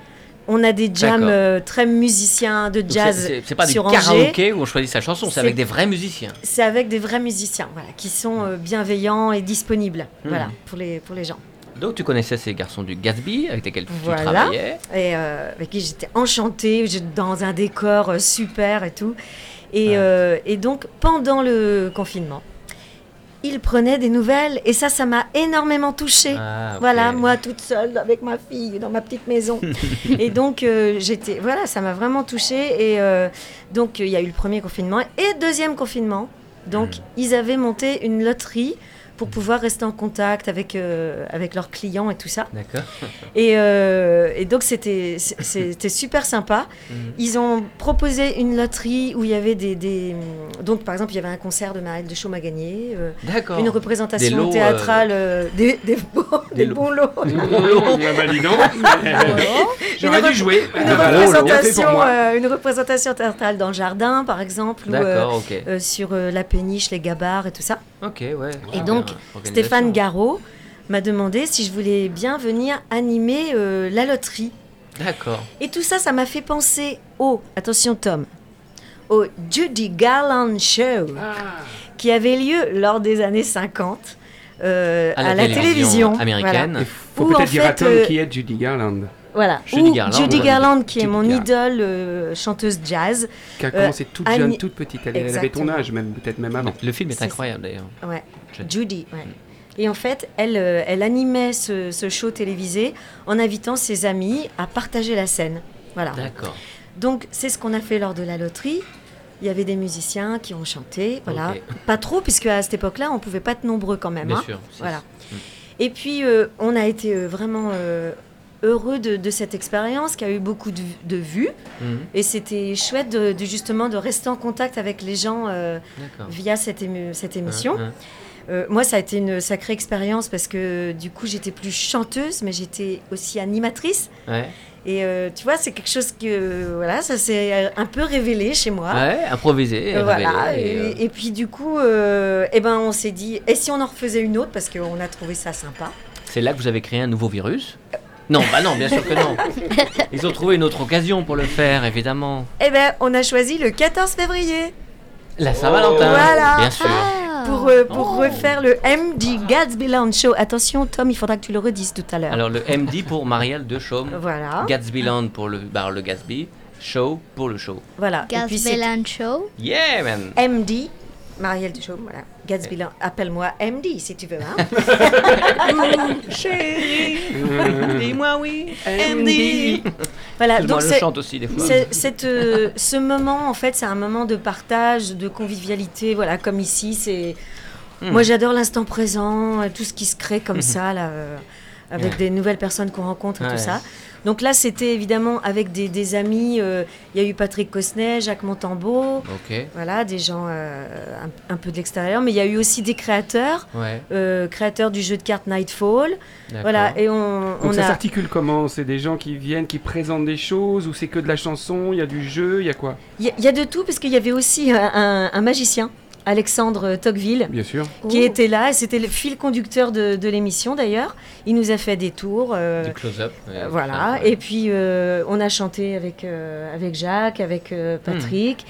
On a des jams euh, très musiciens de jazz c'est- pas des karaokés où on choisit sa chanson, c'est avec des vrais musiciens. C'est avec des vrais musiciens, voilà, qui sont euh, bienveillants et disponibles, Mhm. voilà, pour les, pour les gens. Donc tu connaissais ces garçons du Gatsby avec lesquels tu Voilà. travaillais. Et euh, avec qui j'étais enchantée, dans un décor super et tout. Et, Ouais. et donc, pendant le confinement, ils prenaient des nouvelles et ça, ça m'a énormément touchée. Ah. Voilà, moi toute seule avec ma fille dans ma petite maison. et donc euh, j'étais, voilà, ça m'a vraiment touchée. Et euh, donc il y a eu le premier confinement et deuxième confinement. Donc Hmm. ils avaient monté une loterie pour pouvoir rester en contact avec euh, avec leurs clients et tout ça. D'accord. Et, euh, et donc c'était super sympa. Mhm. Ils ont proposé une loterie où il y avait des, des- donc par exemple il y avait un concert de Marielle de Chaume à gagner. euh, D'accord. une Des représentation lots, théâtrale, euh, des, des, bons, des des lots. bons lots. Bah dis donc. J'aurais dû jouer. Une Ah représentation, euh, une représentation théâtrale dans le jardin, par exemple, ou euh, D'accord, ok. euh, sur euh, la péniche, les gabarres et tout ça. Ok, ouais. Et donc. Stéphane Garot m'a demandé si je voulais bien venir animer euh, la loterie. D'accord. Et tout ça, ça m'a fait penser au, attention Tom, au Judy Garland Show, Ah, qui avait lieu lors des années 50 euh, À la télévision américaine. Il faut peut-être en dire à fait, Tom euh, qui est Judy Garland, Voilà. Judy Ou Garland, Judy. Garland, qui est mon Garland. idole, euh, chanteuse jazz. qui a Euh, commencé toute Annie- jeune, toute petite. Elle, elle avait ton âge, même peut-être même avant. Le film est incroyable d'ailleurs. Ouais. Je- Judy, ouais. Et en fait, elle, euh, elle animait ce, ce show télévisé en invitant ses amis à partager la scène. Voilà. D'accord. Donc, c'est ce qu'on a fait lors de la loterie. Il y avait des musiciens qui ont chanté, voilà. Pas trop, puisque à cette époque-là, on pouvait pas être nombreux quand même. Bien hein. sûr. Voilà. Et puis, euh, on a été euh, vraiment euh, heureux de, de cette expérience qui a eu beaucoup de, de vues. Mhm. Et c'était chouette de, de justement de rester en contact avec les gens euh, via cette, émission. Euh, moi, ça a été une sacrée expérience parce que du coup, j'étais plus chanteuse, mais j'étais aussi animatrice. Ouais. Et euh, tu vois, c'est quelque chose que voilà, ça s'est un peu révélé chez moi. Ouais, improvisé. Euh, voilà. Et, et, et puis du coup, eh ben, on s'est dit, et si on en refaisait une autre? Parce qu'on a trouvé ça sympa. C'est là que vous avez créé un nouveau virus Non, bah non, bien sûr que non. Ils ont trouvé une autre occasion pour le faire, évidemment. Eh ben, on a choisi le 14 février La Saint-Valentin. Voilà. Bien sûr. Ah. pour, euh, pour Oh. refaire le MD Gatsby Lounge Show. Attention, Tom, il faudra que tu le redises tout à l'heure. Alors le MD pour Marielle de Chaume. Voilà. Gatsby Land pour le bar le Gatsby. Show pour le show. Voilà. Et puis c'est Gasbelan Show. Yeah man MD, Marielle Duchaume, voilà. Gatsby. Appelle-moi MD si tu veux. Hein. Chérie, dis-moi oui, MD. voilà. Donc je c'est. chante aussi des fois. cette, euh, ce moment, en fait, c'est un moment de partage, de convivialité. Voilà, comme ici, c'est. Hmm. Moi, j'adore l'instant présent, euh, tout ce qui se crée comme ça, là, euh, avec Ouais. des nouvelles personnes qu'on rencontre et Ouais. tout ça. Donc là, c'était évidemment avec des, des amis. euh, Il y a eu Patrick Cosnet, Jacques Montambeau, Ok, voilà, des gens euh, un, un peu de l'extérieur. Mais il y a eu aussi des créateurs, ouais. euh, créateurs du jeu de cartes Nightfall. d'accord. Voilà, et on, Donc on ça a. s'articule comment? C'est des gens qui viennent, qui présentent des choses, ou c'est que de la chanson, il y a du jeu, il y a quoi? Il y, a- il y a de tout, parce qu'il y avait aussi un, un- un magicien, Alexandre Tocqueville. Bien sûr. qui Oh. était là, et c'était le fil conducteur de, de l'émission d'ailleurs. Il nous a fait des tours. euh, Du close-up. Euh, voilà, ça, ouais. et puis euh, on a chanté avec, euh, avec Jacques, avec euh, Patrick.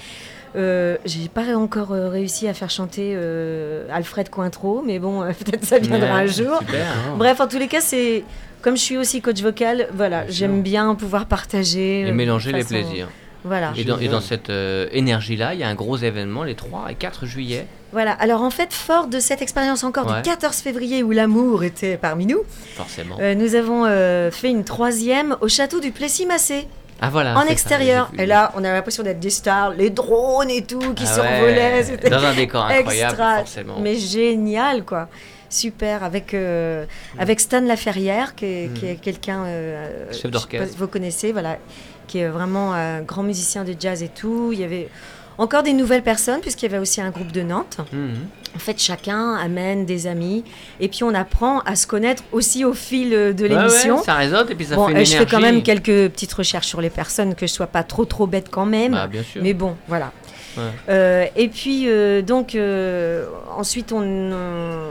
Euh, J'ai pas encore euh, réussi à faire chanter euh, Alfred Cointreau, mais bon, euh, peut-être ça viendra Ouais, un jour. Super. Bref, en tous les cas, c'est comme je suis aussi coach vocal, voilà, Bien sûr. j'aime bien pouvoir partager. Et euh, mélanger les plaisirs. Voilà, Et dans, et Génial. dans cette euh, énergie-là, il y a un gros événement les 3 et 4 juillet. voilà. Alors en fait, fort de cette expérience encore Ouais. du 14 février où l'amour était parmi nous, Forcément. euh, nous avons euh, fait une troisième au château du Plessis-Massé. ah voilà. en ça, extérieur. Et là, on a l'impression d'être des stars, les drones et tout qui Ah survolaient. ouais, C'était Dans un décor incroyable, extra, forcément. mais génial quoi. Super avec euh, avec Stan Laferrière qui est, qui est quelqu'un euh, Chef d'orchestre. Vous connaissez voilà, qui est vraiment un grand musicien de jazz et tout. Il y avait encore des nouvelles personnes puisqu'il y avait aussi un groupe de Nantes. Mhm. En fait, chacun amène des amis et puis on apprend à se connaître aussi au fil de Ouais, l'émission. ouais, ça résonne et puis ça Bon, fait une euh, je fais quand même quelques petites recherches sur les personnes, que je sois pas trop trop bête quand même. Bah, bien sûr. Mais bon, voilà. Ouais. Euh, et puis, euh, donc, euh, ensuite, on, euh,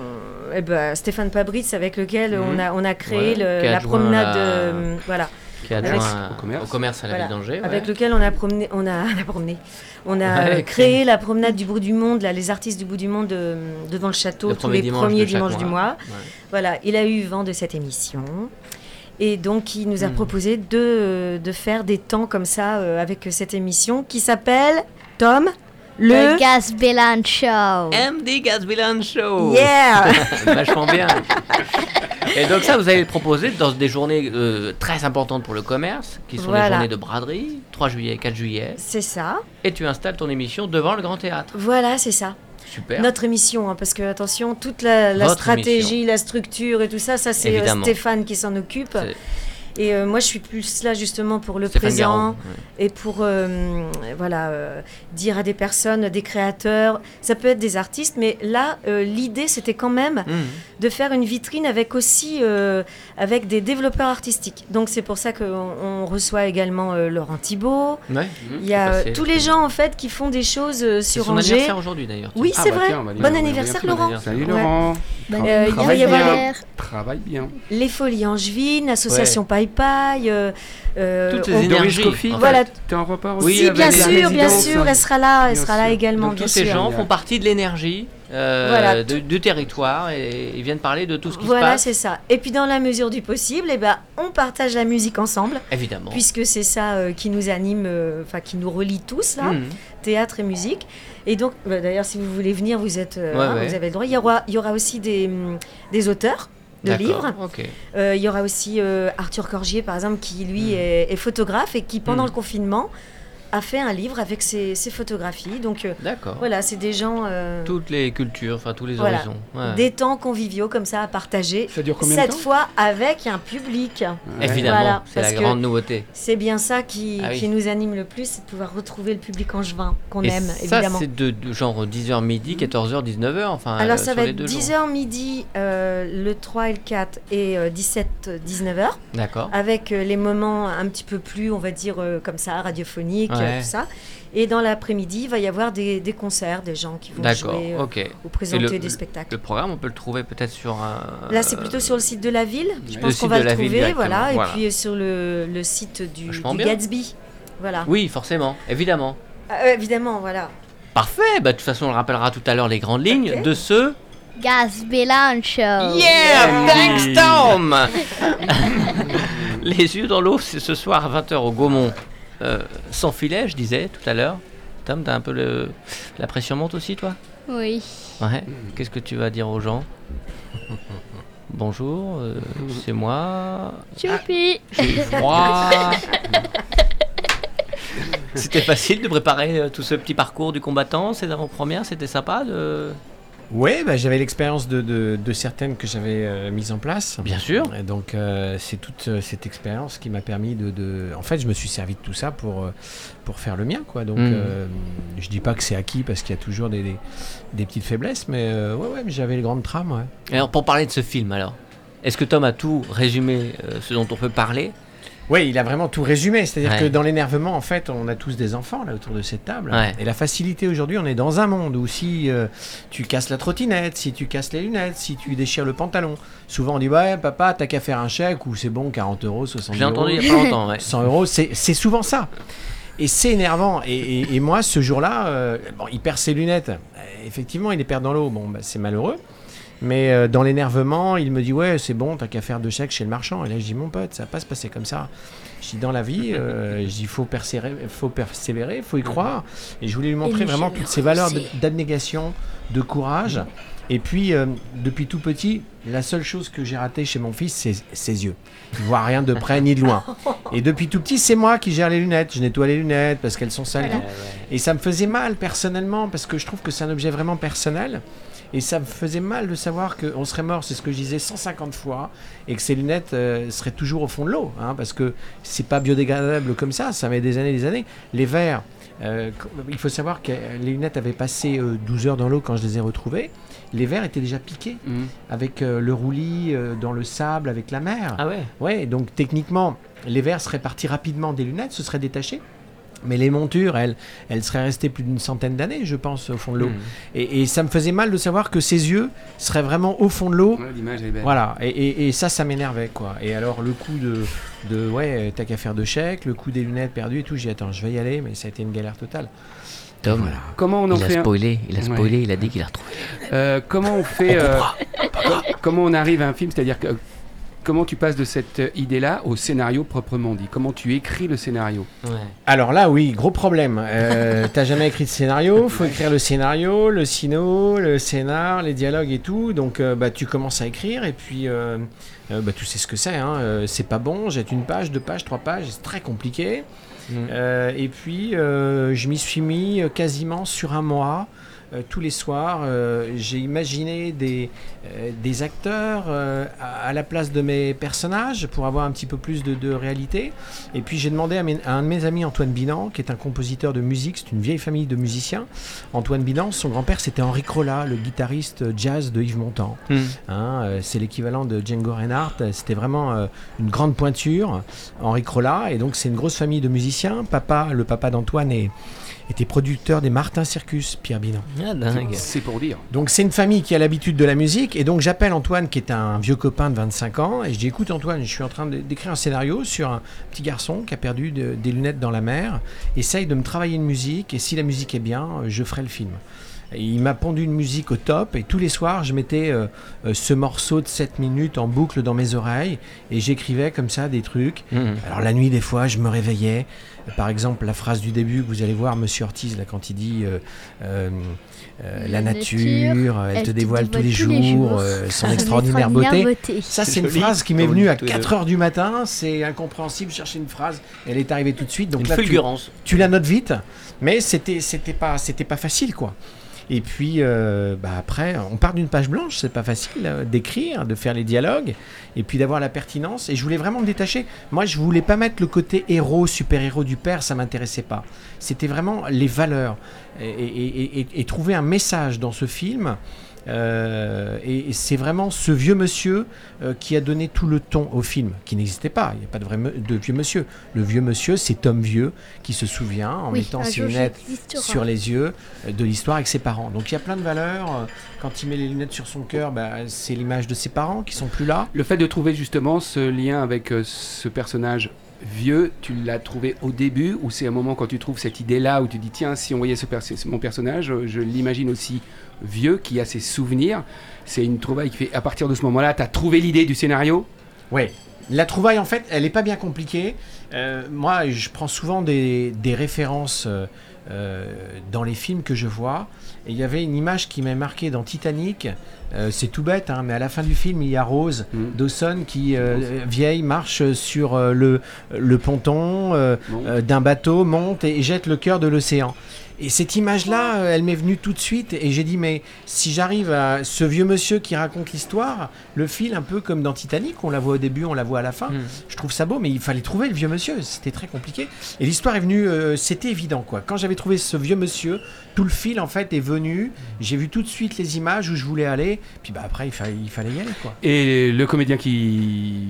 eh ben, Stéphane Pabritz, avec lequel Mhm. on, a, on a créé Ouais, le- la promenade, à euh, voilà, Qui est Avec- adjoint Au commerce. au commerce à la Voilà. ville d'Angers. avec lequel on a promené, on a, on a promené, on a Ouais, euh, créé la promenade du bout du monde, là, les artistes du bout du monde euh, devant le château Le tous premier les dimanche premiers dimanches du mois. Ouais. Voilà, il a eu vent de cette émission. Et donc, il nous a Mhm. proposé de, de faire des temps comme ça euh, avec cette émission qui s'appelle, Tom, Le le... Gasbelan Show. MD Gatsbyland Show Yeah Vachement bien Et donc ça, vous allez le proposer dans des journées euh, très importantes pour le commerce, qui sont les journées de braderie, 3 juillet, 4 juillet, C'est ça. et tu installes ton émission devant le Grand Théâtre. Voilà, c'est ça. Super. Notre émission, hein, parce que attention, toute la, stratégie, émission. la structure et tout ça, ça c'est euh. Stéphane qui s'en occupe. C'est Et euh, moi, je suis plus là justement pour le Stéphane présent Garand, ouais. et pour euh, voilà euh, dire à des personnes, des créateurs. Ça peut être des artistes, mais là, euh, l'idée c'était quand même Mhm. de faire une vitrine avec aussi euh, avec des développeurs artistiques. Donc c'est pour ça qu'on on reçoit également euh, Laurent Thibault. Ouais. Il y a Mmh. C'est tous les gens en fait qui font des choses euh, C'est sur son Angers. anniversaire aujourd'hui d'ailleurs. Oui, Ah c'est bah vrai. tiens, bon anniversaire, Laurent. Salut Ouais. Bonne Euh, il va Travaille y avoir bien. Travaille bien. Les Folies Angevines, l'association Paille Paille. euh, euh, Toutes ces on- énergies. En. Voilà. T'es en repas Oui, aussi Si, avec bien sûr, bien sûr, elle sera là, elle Bien sera là également, Donc bien tous ces sûr. gens font partie de l'énergie euh, Voilà, de- du territoire et ils viennent parler de tout ce qui Voilà, se passe. c'est ça. Et puis dans la mesure du possible, eh ben, on partage la musique ensemble, Évidemment. puisque c'est ça euh, qui nous anime, euh, enfin qui nous relie tous, là, Mhm. théâtre et musique. Et donc, bah, d'ailleurs, si vous voulez venir, vous, êtes, euh, Ouais, hein, ouais. vous avez le droit. Il y aura, il y aura aussi des, des auteurs de livres. Euh, il y aura aussi euh, Arthur Corgier, par exemple, qui lui est, est photographe et qui, pendant Mm. le confinement, a fait un livre avec ses, ses photographies. Donc euh, D'accord. voilà, c'est des gens, euh, Toutes les cultures, enfin tous les Voilà. horizons. Ouais. des temps conviviaux comme ça à partager. Ça dure combien de Cette temps fois avec un public. Ouais. Évidemment, Voilà, c'est la grande nouveauté. C'est bien ça qui, Ah oui. qui nous anime le plus, c'est de pouvoir retrouver le public angevin qu'on Et aime, ça, évidemment. c'est de, de genre 10h midi, 14h, 19h, enfin. Alors euh, ça sur va être deux jours. 10h midi euh, le 3 et le 4 et 17-19h D'accord. avec euh, les moments un petit peu plus, on va dire, euh, comme ça, radiophoniques, Ouais. Euh, tout ça. Et dans l'après-midi, il va y avoir des, des concerts, des gens qui vont jouer euh, ou présenter le- des spectacles. Le programme, on peut le trouver peut-être sur un. Là, c'est plutôt sur le site de la ville. Je Le pense site qu'on va de le la ville trouver, voilà. voilà. Et puis euh, sur le, le site du, du bien. Gatsby. Voilà. Oui, forcément, évidemment. Ah, euh, évidemment, voilà. Parfait, bah, de toute façon, on rappellera tout à l'heure les grandes lignes de ce. Gatsby Lunch Show. Yeah, thanks Tom Les yeux dans l'eau, c'est ce soir à 20h au Gaumont. Euh, sans filet, je disais tout à l'heure. Tom, t'as un peu le... la pression monte aussi, toi? Oui. Ouais. Qu'est-ce que tu vas dire aux gens? Bonjour, euh, c'est moi. Choupi. J'ai froid. C'était facile de préparer euh, tout ce petit parcours du combattant, ces avant-premières, c'était sympa de... Ouais, bah, j'avais l'expérience de, de- de certaines que j'avais euh, mises en place. Bien sûr. Et donc euh, c'est toute euh, cette expérience qui m'a permis de, de- En fait, je me suis servi de tout ça pour, pour faire le mien. Quoi. Donc euh, je dis pas que c'est acquis parce qu'il y a toujours des, des, des petites faiblesses, mais ouais, ouais, mais j'avais le grand tram. Ouais. Alors pour parler de ce film alors, est-ce que Tom a tout résumé ce dont on peut parler? Oui, il a vraiment tout résumé. C'est-à-dire Ouais. que dans l'énervement, en fait, on a tous des enfants là autour de cette table. Ouais. Et la facilité aujourd'hui, on est dans un monde où si euh, tu casses la trottinette, si tu casses les lunettes, si tu déchires le pantalon, souvent on dit ouais, papa, t'as qu'à faire un chèque ou c'est bon, 40 euros, 60 Je l'ai euros. entendu il y a pas longtemps, ouais. 100 euros, c'est souvent ça. Et c'est énervant. Et, et- et moi, ce jour-là, euh, bon, il perd ses lunettes. Euh, Effectivement, il les perd dans l'eau. Bon, bah, c'est malheureux. Mais euh, dans l'énervement, il me dit Ouais, c'est bon, t'as qu'à faire deux chèques chez le marchand. Et là, je dis Mon pote, ça va pas se passer comme ça. Je dis Dans la vie, euh, je dis faut persévérer, faut persévérer, faut y croire. Et je voulais lui montrer vraiment toutes ces valeurs d'abnégation, de courage. Et puis, euh, depuis tout petit, la seule chose que j'ai ratée chez mon fils, c'est ses yeux. Il voit rien de près ni de loin. Et depuis tout petit, c'est moi qui gère les lunettes. Je nettoie les lunettes parce qu'elles sont sales. Et ça me faisait mal personnellement parce que je trouve que c'est un objet vraiment personnel. Et ça me faisait mal de savoir qu'on serait mort, c'est ce que je disais 150 fois, et que ces lunettes euh, seraient toujours au fond de l'eau, hein, parce que c'est pas biodégradable comme ça, ça met des années et des années. Les verres, euh, il faut savoir que les lunettes avaient passé euh, 12 heures dans l'eau quand je les ai retrouvées. Les verres étaient déjà piqués Mhm. avec euh, le roulis dans le sable, avec la mer. Ah ouais Ouais, donc techniquement, les verres seraient partis rapidement des lunettes, se seraient détachés. Mais les montures, elles, elles seraient restées plus d'une centaine d'années, je pense, au fond de l'eau. Et, et ça me faisait mal de savoir que ses yeux seraient vraiment au fond de l'eau. Ouais, L'image est belle. Voilà, et, et- et ça, ça m'énervait, quoi. Et alors, le coup de, de ouais, t'as qu'à faire de chèques, le coup des lunettes perdues et tout, j'ai dit, attends, je vais y aller, mais ça a été une galère totale. Tom, Voilà. Comment on en il a fait un- spoilé, il a Ouais. spoilé, il a dit qu'il a retrouvé. Euh, comment on fait euh, com- comment on arrive à un film c'est-à-dire que comment tu passes de cette idée-là au scénario proprement dit? Comment tu écris le scénario? Alors là, oui, gros problème. Euh, T'as jamais écrit de scénario, faut écrire le scénario, le sino, le scénar, les dialogues et tout. Donc, euh, bah, tu commences à écrire et puis, euh, euh, bah, tu sais ce que c'est. Hein. euh, c'est pas bon, jette une page, deux pages, trois pages, c'est très compliqué. Euh, et puis, euh, je m'y suis mis quasiment sur un mois. Euh, tous les soirs, euh, j'ai imaginé des, euh, des acteurs à, à la place de mes personnages pour avoir un petit peu plus de, de réalité. Et puis j'ai demandé à, mes- à un de mes amis, Antoine Binan, qui est un compositeur de musique, c'est une vieille famille de musiciens. Antoine Binan, son grand-père c'était Henri Crolla, le guitariste jazz de Yves Montand. Hmm. Hein, c'est l'équivalent de Django Reinhardt. C'était vraiment une grande pointure, Henri Crolla. Et donc, c'est une grosse famille de musiciens. Papa, le papa d'Antoine, est- était producteur des Martin Circus, Pierre Binan. Ah dingue. c'est pour dire Donc, c'est une famille qui a l'habitude de la musique. Et donc, j'appelle Antoine, qui est un vieux copain de 25 ans. Et je dis Écoute, Antoine, je suis en train d'écrire un scénario sur un petit garçon qui a perdu de- des lunettes dans la mer. Essaye de me travailler une musique. Et si la musique est bien, euh, je ferai le film. Il m'a pondu une musique au top et tous les soirs je mettais euh, euh, ce morceau de 7 minutes en boucle dans mes oreilles et j'écrivais comme ça des trucs. Mhm. Alors la nuit des fois je me réveillais. Par exemple la phrase du début que vous allez voir Monsieur Ortiz là quand il dit euh, euh, euh, la La nature, nature, elle, te dévoile tous les jours, euh, son extraordinaire beauté. Ça, c'est une phrase qui m'est venue à tous les 4 heures du matin. C'est incompréhensible. Chercher une phrase, elle est arrivée tout de suite. Donc Une là, tu, fulgurance. tu la notes vite, mais c'était c'était pas c'était pas facile quoi. Et puis euh, bah après, on part d'une page blanche, c'est pas facile euh, d'écrire, de faire les dialogues, et puis d'avoir la pertinence. Et je voulais vraiment me détacher. Moi, je voulais pas mettre le côté héros, super-héros du père, ça m'intéressait pas. C'était vraiment les valeurs et, et- trouver un message dans ce film. Euh, et et c'est vraiment ce vieux monsieur euh, qui a donné tout le ton au film, qui n'existait pas. Il n'y a pas de vrai me- de vieux monsieur. Le vieux monsieur, c'est Tom Vieux qui se souvient en mettant ses lunettes sur les yeux euh, de l'histoire avec ses parents. Donc il y a plein de valeurs. Quand il met les lunettes sur son cœur, bah, c'est l'image de ses parents qui sont plus là. Le fait de trouver justement ce lien avec euh, ce personnage vieux, tu l'as trouvé au début ou c'est un moment quand tu trouves cette idée-là où tu dis tiens, si on voyait ce mon personnage, je l'imagine aussi vieux, qui a ses souvenirs. C'est une trouvaille qui fait à partir de ce moment-là, tu as trouvé l'idée du scénario Oui. La trouvaille, en fait, elle n'est pas bien compliquée. Euh, moi, je prends souvent des, des références euh, euh, dans les films que je vois. Et il y avait une image qui m'a marqué dans Titanic. Euh, c'est tout bête, hein, mais à la fin du film, il y a Rose Mm. Dawson qui, vieille, marche sur le, le ponton d'un bateau, monte et jette le cœur de l'océan. Et cette image-là, euh, elle m'est venue tout de suite et j'ai dit, mais si j'arrive à ce vieux monsieur qui raconte l'histoire, le fil un peu comme dans Titanic, on la voit au début, on la voit à la fin, Mhm. je trouve ça beau, mais il fallait trouver le vieux monsieur, c'était très compliqué. Et l'histoire est venue, euh, c'était évident quoi. Quand j'avais trouvé ce vieux monsieur, tout le fil en fait est venu, j'ai vu tout de suite les images où je voulais aller, puis bah après il fallait, il fallait y aller quoi. Et le comédien qui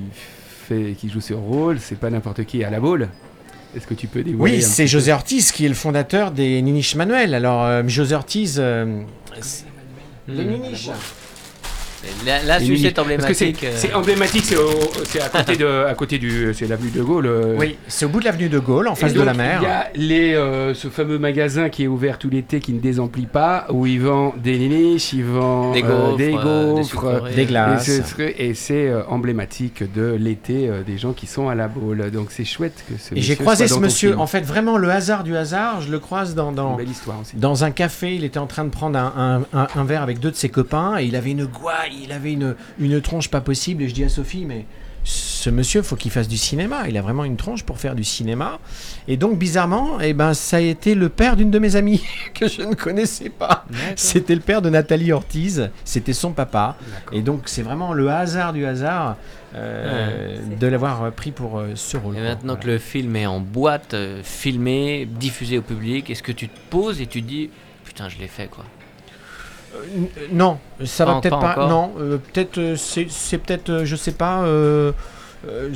fait, qui joue ce rôle, c'est pas n'importe qui à la boule. Est-ce que tu peux dévoiler Oui, c'est José Ortiz qui est le fondateur des Niniches Manuel. Alors euh, José Ortiz, euh, les Mhm. Niniches. Là, c'est emblématique. euh, c'est emblématique, c'est au- c'est à côté de, à côté du, c'est l'avenue de Gaulle. euh, Oui, c'est au bout de l'avenue de Gaulle, en face de la mer. Il y a les, euh, ce fameux magasin qui est ouvert tout l'été, qui ne désemplit pas, où ils vendent des niches, ils vendent Des euh, gaufres, des euh, des gaufres, sucreries. des et glaces. et c'est euh, emblématique de l'été euh, des gens qui sont à la boule. Donc c'est chouette que ce Et j'ai croisé soit ce monsieur, en fait, vraiment le hasard du hasard, je le croise dans, dans, belle histoire aussi. dans un café, il était en train de prendre un, un- un- un verre avec deux de ses copains, et il avait une gouaille, il avait une, une tronche pas possible, et je dis à Sophie, mais ce monsieur, faut qu'il fasse du cinéma, il a vraiment une tronche pour faire du cinéma. Et donc, bizarrement, eh ben, ça a été le père d'une de mes amies, que je ne connaissais pas. C'était le père de Nathalie Ortiz, c'était son papa. Et donc, c'est vraiment le hasard du hasard euh, Ouais. de l'avoir euh, pris pour euh, ce rôle. Et maintenant Voilà. que le film est en boîte, euh, filmé, diffusé au public, est-ce que tu te poses et tu te dis putain je l'ai fait quoi? Non, ça va peut-être pas non, euh, peut-être euh, c'est c'est peut-être, euh, je sais pas. euh, euh,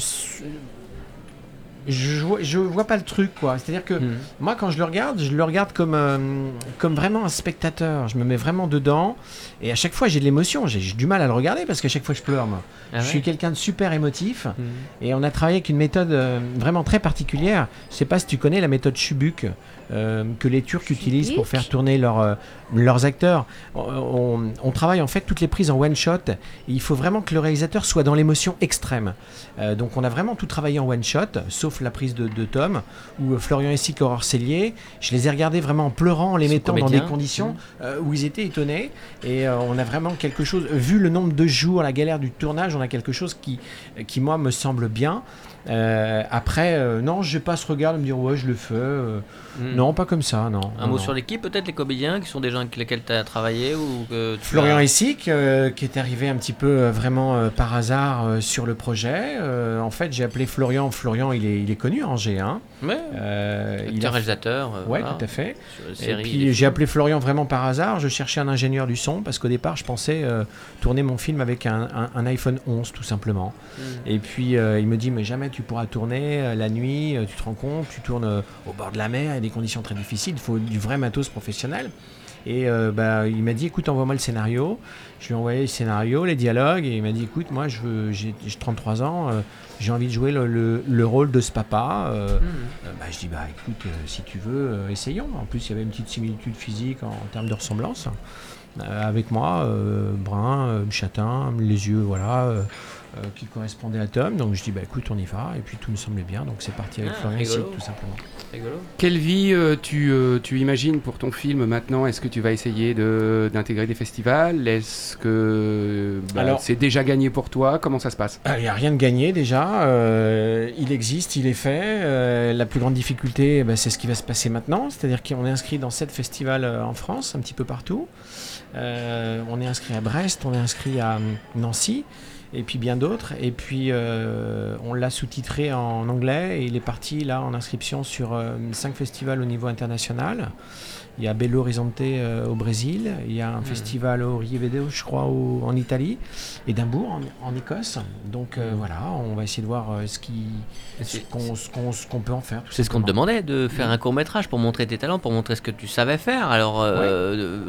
je vois, je vois pas le truc quoi. C'est-à-dire que Hmm. moi quand je le regarde, je le regarde comme euh, comme vraiment un spectateur. Je me mets vraiment dedans et à chaque fois j'ai de l'émotion. J'ai du mal à le regarder parce qu'à chaque fois je pleure moi. Ah je suis quelqu'un de super émotif Hmm. et on a travaillé avec une méthode euh, vraiment très particulière. Je sais pas si tu connais la méthode Chubuk euh, que les Turcs utilisent pour faire tourner leur, euh, leurs acteurs. On, travaille en fait toutes les prises en one shot. Et il faut vraiment que le réalisateur soit dans l'émotion extrême. Euh, donc on a vraiment tout travaillé en one shot, sauf la prise de, de Tom où Florian Essic, Aurore Cellier, je les ai regardés vraiment en pleurant, en les mettant dans des conditions euh, où ils étaient étonnés. Et on a vraiment quelque chose, vu le nombre de jours, la galère du tournage, on a quelque chose qui, qui moi, me semble bien. Euh, après, euh, non, je pas ce regard de me dire, ouais, je le fais. euh, Hmm. Non, pas comme ça, non. Un non, mot non. sur l'équipe, peut-être les comédiens qui sont des gens avec lesquels tu as travaillé ou que tu Florian as- Essic, qui est arrivé un petit peu vraiment par hasard sur le projet. En fait, j'ai appelé Florian. Florian, il est, il est connu en G1. Ouais, il a... réalisateur. Ouais, voilà, tout à fait. Et puis j'ai appelé Florian vraiment par hasard. Je cherchais un ingénieur du son parce qu'au départ, je pensais tourner mon film avec un, un- un iPhone 11 tout simplement. Hmm. Et puis il me dit mais jamais tu pourras tourner euh, la nuit. euh, tu te rends compte Tu tournes euh, au bord de la mer, il y a des conditions très difficiles. Il faut du vrai matos professionnel. Et euh, bah, il m'a dit écoute, envoie-moi le scénario. Je lui ai envoyé le scénario, les dialogues, et il m'a dit écoute, moi je veux, j'ai j'ai 33 ans, euh, j'ai envie de jouer le, le- le rôle de ce papa. Euh, euh, bah, je dis bah écoute, si tu veux, essayons. En plus, il y avait une petite similitude physique en, en termes de ressemblance. Avec moi, brun, châtain, les yeux, voilà, qui correspondaient à Tom. Donc je dis bah écoute, on y va. Et puis tout me semblait bien, donc c'est parti avec Ah, Florian. Sick, tout simplement. Rigolo. Quelle vie euh, tu, euh, tu imagines pour ton film maintenant? Est-ce que tu vas essayer de- d'intégrer des festivals? Est-ce que bah, c'est déjà gagné pour toi? Comment ça se passe? Ah, Il n'y a rien de gagné déjà. Euh, il existe, il est fait. Euh, la plus grande difficulté, bah, c'est ce qui va se passer maintenant. C'est-à-dire qu'on est inscrit dans sept festivals euh, en France, un petit peu partout. Euh, on est inscrit à Brest, on est inscrit à hum, Nancy, et puis bien d'autres. Et puis euh, on l'a sous-titré en anglais et il est parti là en inscription sur euh, cinq festivals au niveau international. Il y a Belo Horizonte euh, au Brésil, il y a un festival au Rievedo, je crois, au- en Italie, Édimbourg en, en Écosse. Donc euh, voilà, on va essayer de voir ce qu'on ce peut en faire. C'est ce qu'on te demandait, de faire un court métrage pour montrer tes talents, pour montrer ce que tu savais faire. Alors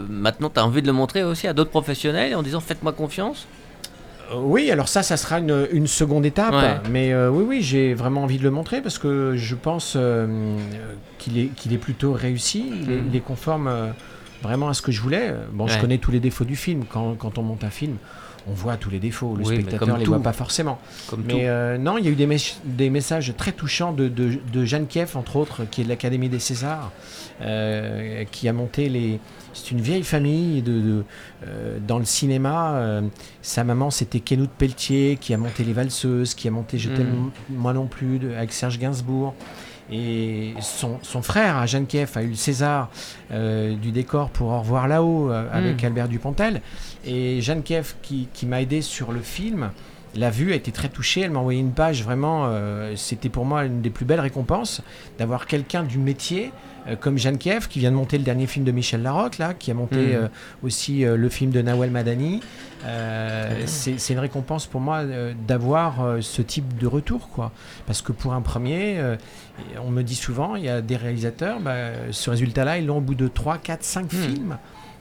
maintenant, tu as envie de le montrer aussi à d'autres professionnels en disant faites-moi confiance. Euh, oui, alors ça, ça sera une, une seconde étape. Ouais. Mais euh, oui, oui, j'ai vraiment envie de le montrer parce que je pense euh, qu'il est, qu'il est plutôt réussi. Il, est, il est conforme euh, vraiment à ce que je voulais. Bon, je connais tous les défauts du film. Quand, quand on monte un film, on voit tous les défauts. Le Oui, spectateur comme les tout. voit pas forcément. Comme. Mais euh, non, il y a eu des, mes- des messages très touchants de, de, de Jeanne Kieff, entre autres, qui est de l'Académie des Césars, euh, qui a monté les. C'est une vieille famille de, de, euh, dans le cinéma. sa maman, c'était Kenout Pelletier, qui a monté Les Valseuses, qui a monté Je t'aime Mm. moi non plus, de- avec Serge Gainsbourg. Et son, son frère, à Jeanne Kieff, a eu le César euh, du décor pour Au revoir là-haut euh, avec Mm. Albert Dupontel. Et Jeanne Kieff, qui, qui m'a aidé sur le film, l'a vu, a été très touchée. Elle m'a envoyé une page, vraiment, euh, c'était pour moi une des plus belles récompenses d'avoir quelqu'un du métier euh, comme Jeanne Kieff, qui vient de monter le dernier film de Michel Larocque, là, qui a monté Mhm. euh, aussi le film de Nawel Madani. C'est une récompense pour moi d'avoir ce type de retour, quoi. Parce que pour un premier, on me dit souvent, il y a des réalisateurs, bah, ce résultat-là, ils l'ont au bout de 3, 4, 5 Mhm. films.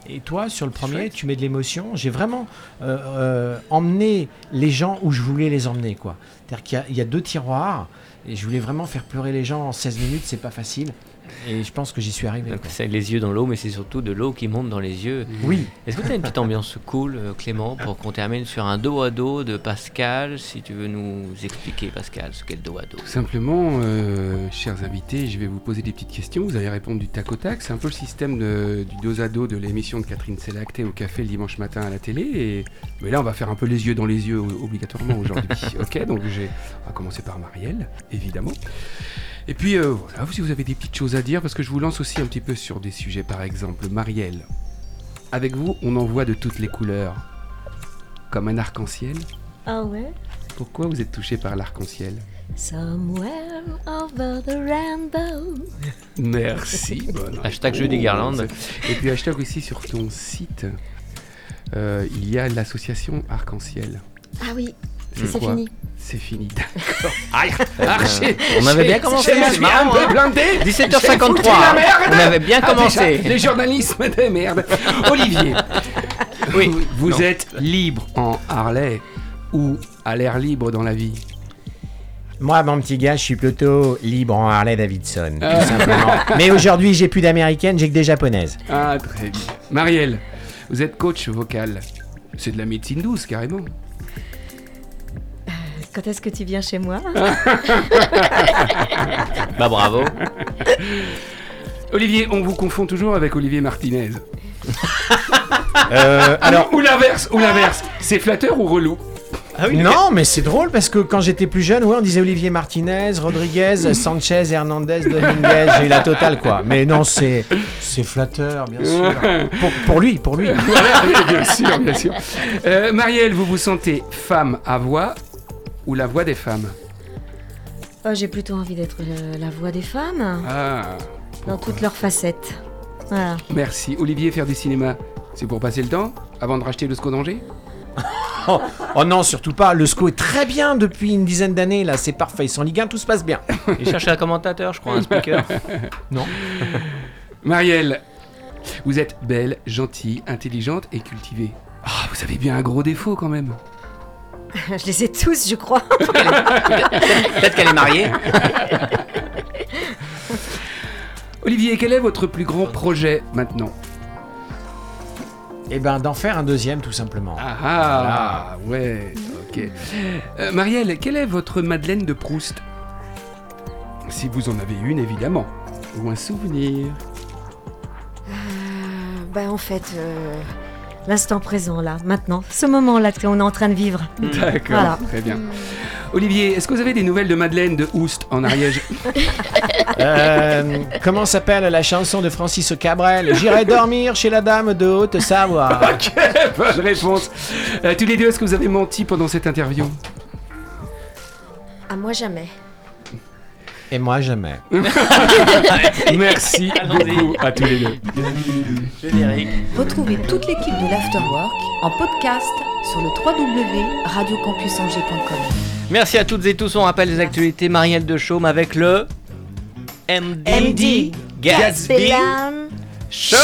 Et toi, sur le premier, tu mets de l'émotion. J'ai vraiment euh, euh, emmené les gens où je voulais les emmener, quoi. C'est-à-dire qu'il y y, a deux tiroirs, et je voulais vraiment faire pleurer les gens en 16 minutes, c'est pas facile. Et je pense que j'y suis arrivé. C'est les yeux dans l'eau, mais c'est surtout de l'eau qui monte dans les yeux. Oui. Est-ce que tu as une petite ambiance cool, euh, Clément, pour qu'on termine sur un dos à dos de Pascal Si tu veux nous expliquer, Pascal, ce qu'est le dos à dos? Tout simplement, euh, chers invités, je vais vous poser des petites questions. Vous allez répondre du tac au tac. C'est un peu le système de- du dos à dos de l'émission de Catherine Selacté au café le dimanche matin à la télé. Et... Mais là, on va faire un peu les yeux dans les yeux obligatoirement aujourd'hui. ok, donc on va commencer par Marielle, évidemment. Et puis euh, voilà, si vous avez des petites choses à dire, parce que je vous lance aussi un petit peu sur des sujets, par exemple, Marielle. Avec vous, on en voit de toutes les couleurs, comme un arc-en-ciel. Ah ouais? Pourquoi vous êtes touché par l'arc-en-ciel? Somewhere over the rainbow. Merci. bonne Hashtag jeu des guirlandes. Et puis hashtag aussi sur ton site, euh, il y a l'association Arc-en-Ciel. Ah oui, C'est quoi fini. C'est fini, d'accord. Aïe, archi- On avait bien commencé, c'est un peu hein. blindé. 17h53, J'ai foutu la merde. on avait bien Ah, commencé. les journalismes de merde. Olivier, Oui. vous, Non. êtes libre en Harley ou à l'air libre dans la vie? Moi, mon petit gars, je suis plutôt libre en Harley Davidson, Ah. tout simplement. Mais aujourd'hui, j'ai plus d'américaine, j'ai que des japonaises. Ah, très bien. Marielle, vous êtes coach vocal. C'est de la médecine douce, carrément. Quand est-ce que tu viens chez moi Bah bravo. Olivier, on vous confond toujours avec Olivier Martinez. Euh, alors, ou l'inverse, ou l'inverse. C'est flatteur ou relou non, mais c'est drôle parce que quand j'étais plus jeune, ouais, on disait Olivier Martinez, Rodriguez, Sanchez, Hernandez, Dominguez, j'ai eu la totale, quoi. Mais non, c'est c'est flatteur, bien sûr. Pour, pour lui, pour lui. Voilà, bien sûr, bien sûr. Euh, Marielle, vous vous sentez femme à voix ou la voix des femmes Oh, J'ai plutôt envie d'être le- la voix des femmes, Ah, dans toutes leurs facettes. Voilà. merci. Olivier, faire du cinéma, c'est pour passer le temps avant de racheter le SCO d'Angers Oh, oh non, surtout pas. Le SCO est très bien depuis une dizaine d'années, là. C'est parfait. Sans Ligue 1, tout se passe bien. Il cherche un commentateur, je crois, un speaker. Non Marielle, Vous êtes belle, gentille, intelligente et cultivée. Ah, vous avez bien un gros défaut quand même. Je les ai tous, je crois. Peut-être qu'elle est mariée. Olivier, quel est votre plus grand projet maintenant? Et ben d'en faire un deuxième tout simplement. Ah ah, ouais, ok. Euh, Marielle, quelle est votre Madeleine de Proust? Si vous en avez une, évidemment. Ou un souvenir. ben en fait, euh, l'instant présent là, maintenant, ce moment-là qu'on est en train de vivre. D'accord, Voilà. très bien. Olivier, est-ce que vous avez des nouvelles de Madeleine de Oust en Ariège Euh, comment s'appelle la chanson de Francis Cabrel? J'irai dormir chez la dame de Haute-Savoie. Bonne réponse. Euh, tous les deux, est-ce que vous avez menti pendant cette interview? À moi jamais. Et moi jamais. Merci beaucoup à tous les deux. Générique. Retrouvez toute l'équipe de l'Afterwork en podcast sur le www.radiocampusangers.com. Merci à toutes et tous. On rappelle les actualités. Marielle de Chaume avec le MD, MD. Gatsby. Show.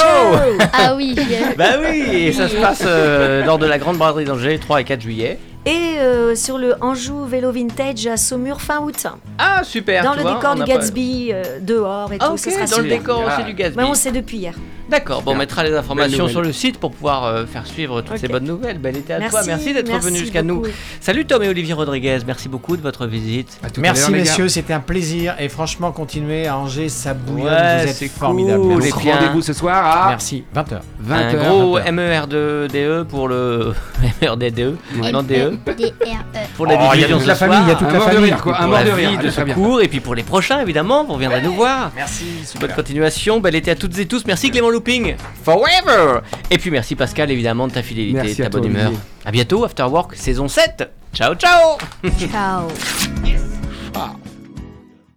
Ah oui, bien. Bah oui, et ça se passe euh, lors de la Grande Braderie d'Angers, 3 et 4 juillet. Et euh, sur le Anjou Vélo Vintage à Saumur fin août. Ah super. dans le vois, décor du pas- Gatsby, euh, dehors et Ah, tout. ok, ce sera dans le décor Ah. aussi du Gatsby. Mais on sait depuis hier. D'accord, bon, on mettra les informations sur le site pour pouvoir euh, faire suivre toutes ces bonnes nouvelles. Belle été à Merci, toi, merci d'être venu jusqu'à nous. Salut Tom et Olivier Rodriguez, merci beaucoup de votre visite. À tout à Merci les messieurs, c'était un plaisir. Et franchement, continuez à Angers, ça bouillonne. Ouais, vous êtes c'est formidables. cool. Un- rendez-vous ce soir à Merci. 20h. 20h. un gros 20. MER2DE E pour le MERDDE, non DE, pour la Oh, il y a diffusion toute ce la famille, il y a toute Un la de famille. rire, quoi. Un mort de rire. de ce bien. cours et puis pour les prochains évidemment, vous viendrez nous voir. Merci. Bonne continuation, belle été à toutes et tous. Merci Clément Looping, forever. Et puis merci Pascal évidemment de ta fidélité, Merci de ta bonne humeur. Olivier. À bientôt After Work saison 7. Ciao ciao. Ciao. Ah.